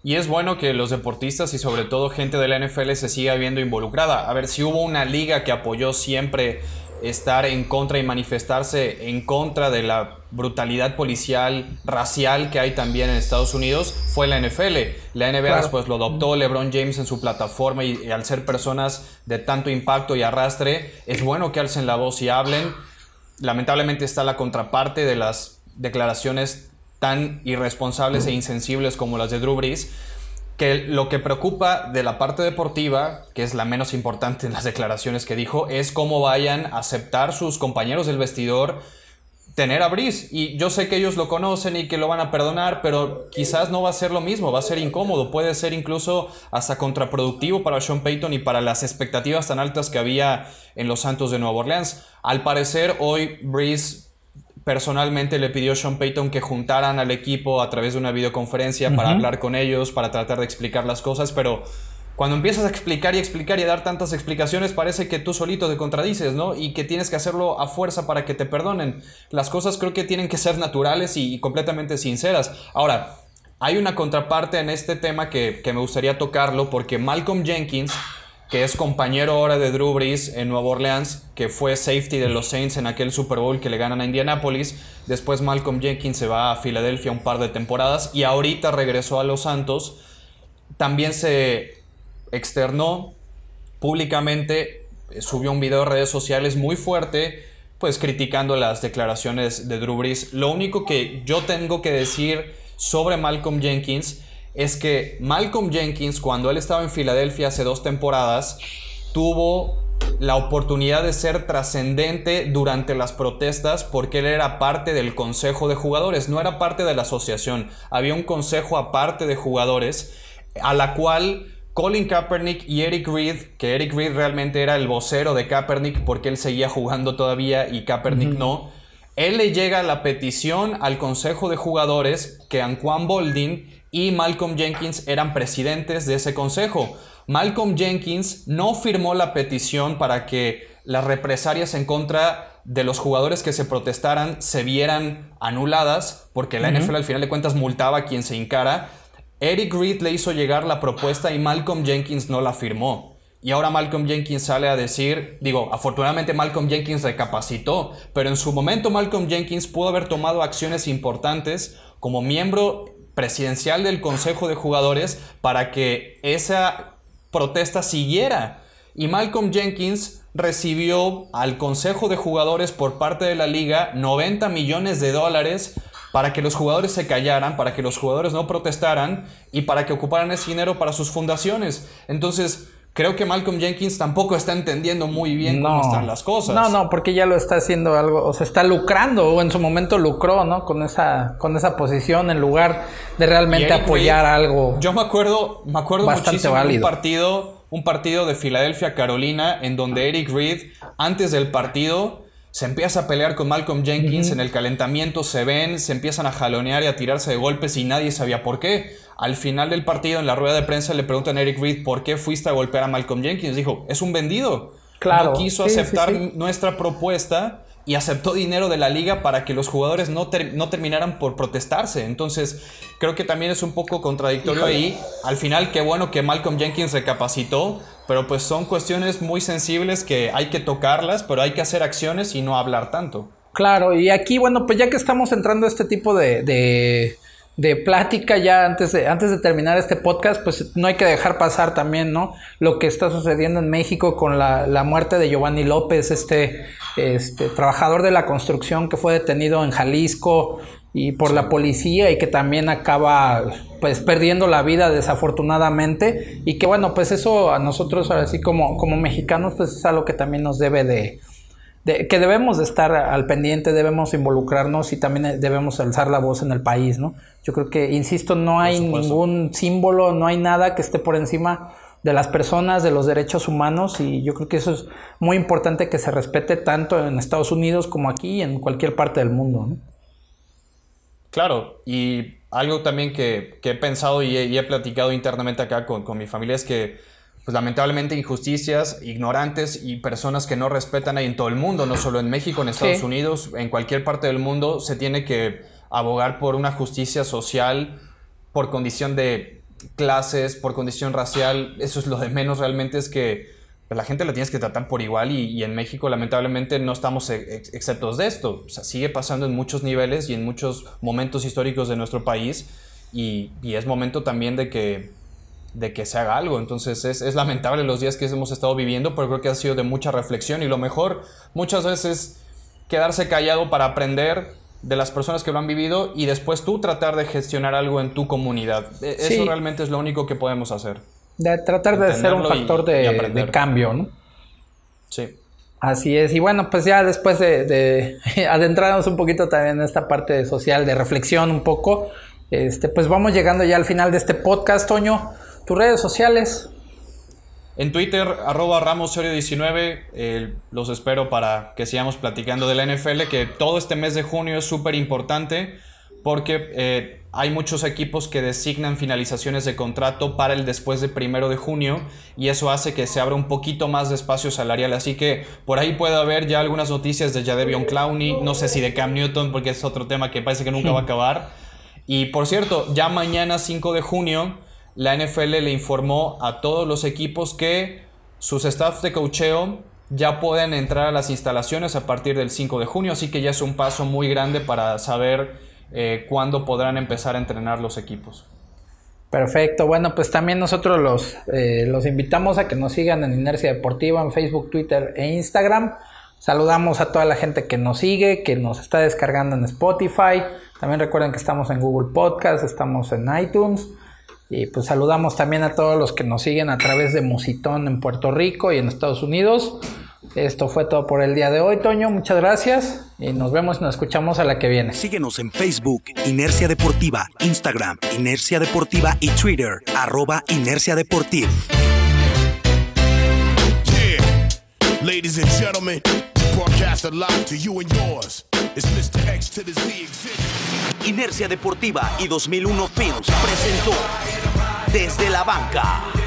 Y es bueno que los deportistas y sobre todo gente de la NFL se siga viendo involucrada. A ver, si hubo una liga que apoyó siempre estar en contra y manifestarse en contra de la brutalidad policial, racial que hay también en Estados Unidos, fue la NFL. La NBA después lo adoptó, LeBron James en su plataforma y, al ser personas de tanto impacto y arrastre, es bueno que alcen la voz y hablen. Lamentablemente está la contraparte de las declaraciones tan irresponsables e insensibles como las de Drew Brees, que lo que preocupa de la parte deportiva, que es la menos importante en las declaraciones que dijo, es cómo vayan a aceptar sus compañeros del vestidor tener a Brees. Y yo sé que ellos lo conocen y que lo van a perdonar, pero quizás no va a ser lo mismo, va a ser incómodo, puede ser incluso hasta contraproductivo para Sean Payton y para las expectativas tan altas que había en los Santos de Nueva Orleans. Al parecer, hoy Brees personalmente le pidió a Sean Payton que juntaran al equipo a través de una videoconferencia para hablar con ellos, para tratar de explicar las cosas, pero cuando empiezas a explicar y explicar y a dar tantas explicaciones, parece que tú solito te contradices, ¿no? Y que tienes que hacerlo a fuerza para que te perdonen. Las cosas creo que tienen que ser naturales y, completamente sinceras. Ahora, hay una contraparte en este tema que, que me gustaría tocarlo porque Malcolm Jenkins que es compañero ahora de Drew Brees en Nueva Orleans, que fue safety de los Saints en aquel Super Bowl que le ganan a Indianapolis. Después Malcolm Jenkins se va a Filadelfia un par de temporadas y ahorita regresó a los Santos. También se externó públicamente, subió un video a redes sociales muy fuerte, pues criticando las declaraciones de Drew Brees. Lo único que yo tengo que decir sobre Malcolm Jenkins es que Malcolm Jenkins, cuando él estaba en Filadelfia hace dos temporadas, tuvo la oportunidad de ser trascendente durante las protestas porque él era parte del consejo de jugadores, no era parte de la asociación, había un consejo aparte de jugadores a la cual Colin Kaepernick y Eric Reed, que Eric Reed realmente era el vocero de Kaepernick porque él seguía jugando todavía y Kaepernick no, él le llega la petición al consejo de jugadores que Anquan Boldin y Malcolm Jenkins eran presidentes de ese consejo. Malcolm Jenkins no firmó la petición para que las represalias en contra de los jugadores que se protestaran se vieran anuladas, porque la NFL al final de cuentas multaba a quien se encara. Eric Reed le hizo llegar la propuesta y Malcolm Jenkins no la firmó. Y ahora Malcolm Jenkins sale a decir, digo, afortunadamente Malcolm Jenkins recapacitó, pero en su momento Malcolm Jenkins pudo haber tomado acciones importantes como miembro presidencial del Consejo de Jugadores para que esa protesta siguiera. Y Malcolm Jenkins recibió al Consejo de Jugadores por parte de la liga 90 millones de dólares para que los jugadores se callaran, para que los jugadores no protestaran y para que ocuparan ese dinero para sus fundaciones. Entonces, creo que Malcolm Jenkins tampoco está entendiendo muy bien cómo están las cosas. No, no, porque ya lo está haciendo algo, o sea, está lucrando, o en su momento lucró, ¿no? Con esa, con esa posición en lugar de realmente apoyar algo. Yo me acuerdo, me acuerdo muchísimo de un partido, un partido de Filadelfia, Carolina, en donde Eric Reed, antes del partido, se empieza a pelear con Malcolm Jenkins, en el calentamiento se ven, se empiezan a jalonear y a tirarse de golpes y nadie sabía por qué. Al final del partido, en la rueda de prensa, le preguntan a Eric Reed por qué fuiste a golpear a Malcolm Jenkins. Dijo, es un vendido. Claro. No quiso aceptar nuestra propuesta y aceptó dinero de la liga para que los jugadores no, no terminaran por protestarse. Entonces, creo que también es un poco contradictorio ahí. Al final, qué bueno que Malcolm Jenkins recapacitó, pero pues son cuestiones muy sensibles que hay que tocarlas, pero hay que hacer acciones y no hablar tanto. Claro, y aquí, bueno, pues ya que estamos entrando a este tipo de, de plática ya antes de, antes de terminar este podcast, pues no hay que dejar pasar también, ¿no? Lo que está sucediendo en México con la, la muerte de Giovanni López, este, este trabajador de la construcción que fue detenido en Jalisco y por la policía y que también acaba pues perdiendo la vida desafortunadamente y que bueno pues eso a nosotros así como, como mexicanos pues es algo que también nos debe de, que debemos de estar al pendiente, debemos involucrarnos y también debemos alzar la voz en el país, ¿no? Yo creo que, insisto, no hay ningún símbolo, no hay nada que esté por encima de las personas, de los derechos humanos y yo creo que eso es muy importante que se respete tanto en Estados Unidos como aquí y en cualquier parte del mundo, ¿no? Claro, y algo también que, he pensado y he, platicado internamente acá con, con mi familia es que pues lamentablemente injusticias, ignorantes y personas que no respetan ahí en todo el mundo, no solo en México, en Estados Unidos, en cualquier parte del mundo, se tiene que abogar por una justicia social, por condición de clases, por condición racial. Eso es lo de menos realmente, es que la gente la tienes que tratar por igual y, en México lamentablemente no estamos exceptos de esto. O sea, sigue pasando en muchos niveles y en muchos momentos históricos de nuestro país y es momento también de que de que se haga algo. Entonces es, lamentable los días que hemos estado viviendo, pero creo que ha sido de mucha reflexión y lo mejor muchas veces quedarse callado para aprender de las personas que lo han vivido y después tú tratar de gestionar algo en tu comunidad. E, eso realmente es lo único que podemos hacer. De tratar de ser un factor de, cambio, ¿no? Sí. Así es, y bueno, pues ya después de, de (laughs) adentrarnos un poquito también en esta parte social, de reflexión un poco, este, pues vamos llegando ya al final de este podcast, Toño. ¿Tus redes sociales? En Twitter, arroba ramosorio19, los espero para que sigamos platicando de la NFL, que todo este mes de junio es súper importante porque eh, hay muchos equipos que designan finalizaciones de contrato para el después de primero de junio y eso hace que se abra un poquito más de espacio salarial. Así que por ahí puede haber ya algunas noticias de Jadevion Clowney, no sé si de Cam Newton, porque es otro tema que parece que nunca va a (laughs) acabar. Y por cierto, ya mañana 5 de junio la NFL le informó a todos los equipos que sus staffs de cocheo ya pueden entrar a las instalaciones a partir del 5 de junio, así que ya es un paso muy grande para saber eh, cuándo podrán empezar a entrenar los equipos. Perfecto, bueno, pues también nosotros los, eh, los invitamos a que nos sigan en Inercia Deportiva en Facebook, Twitter e Instagram. Saludamos a toda la gente que nos sigue, que nos está descargando en Spotify. También recuerden que estamos en Google Podcast, estamos en iTunes. Y pues saludamos también a todos los que nos siguen a través de Musitón en Puerto Rico y en Estados Unidos. Esto fue todo por el día de hoy, Toño. Muchas gracias y nos vemos y nos escuchamos a la que viene. Síguenos en Facebook, Inercia Deportiva, Instagram, Inercia Deportiva y Twitter, arroba Inercia Deportiva. Ladies and gentlemen, to you and yours. It's Mr. X to the Inercia Deportiva y 2001 Films presentó Desde la Banca.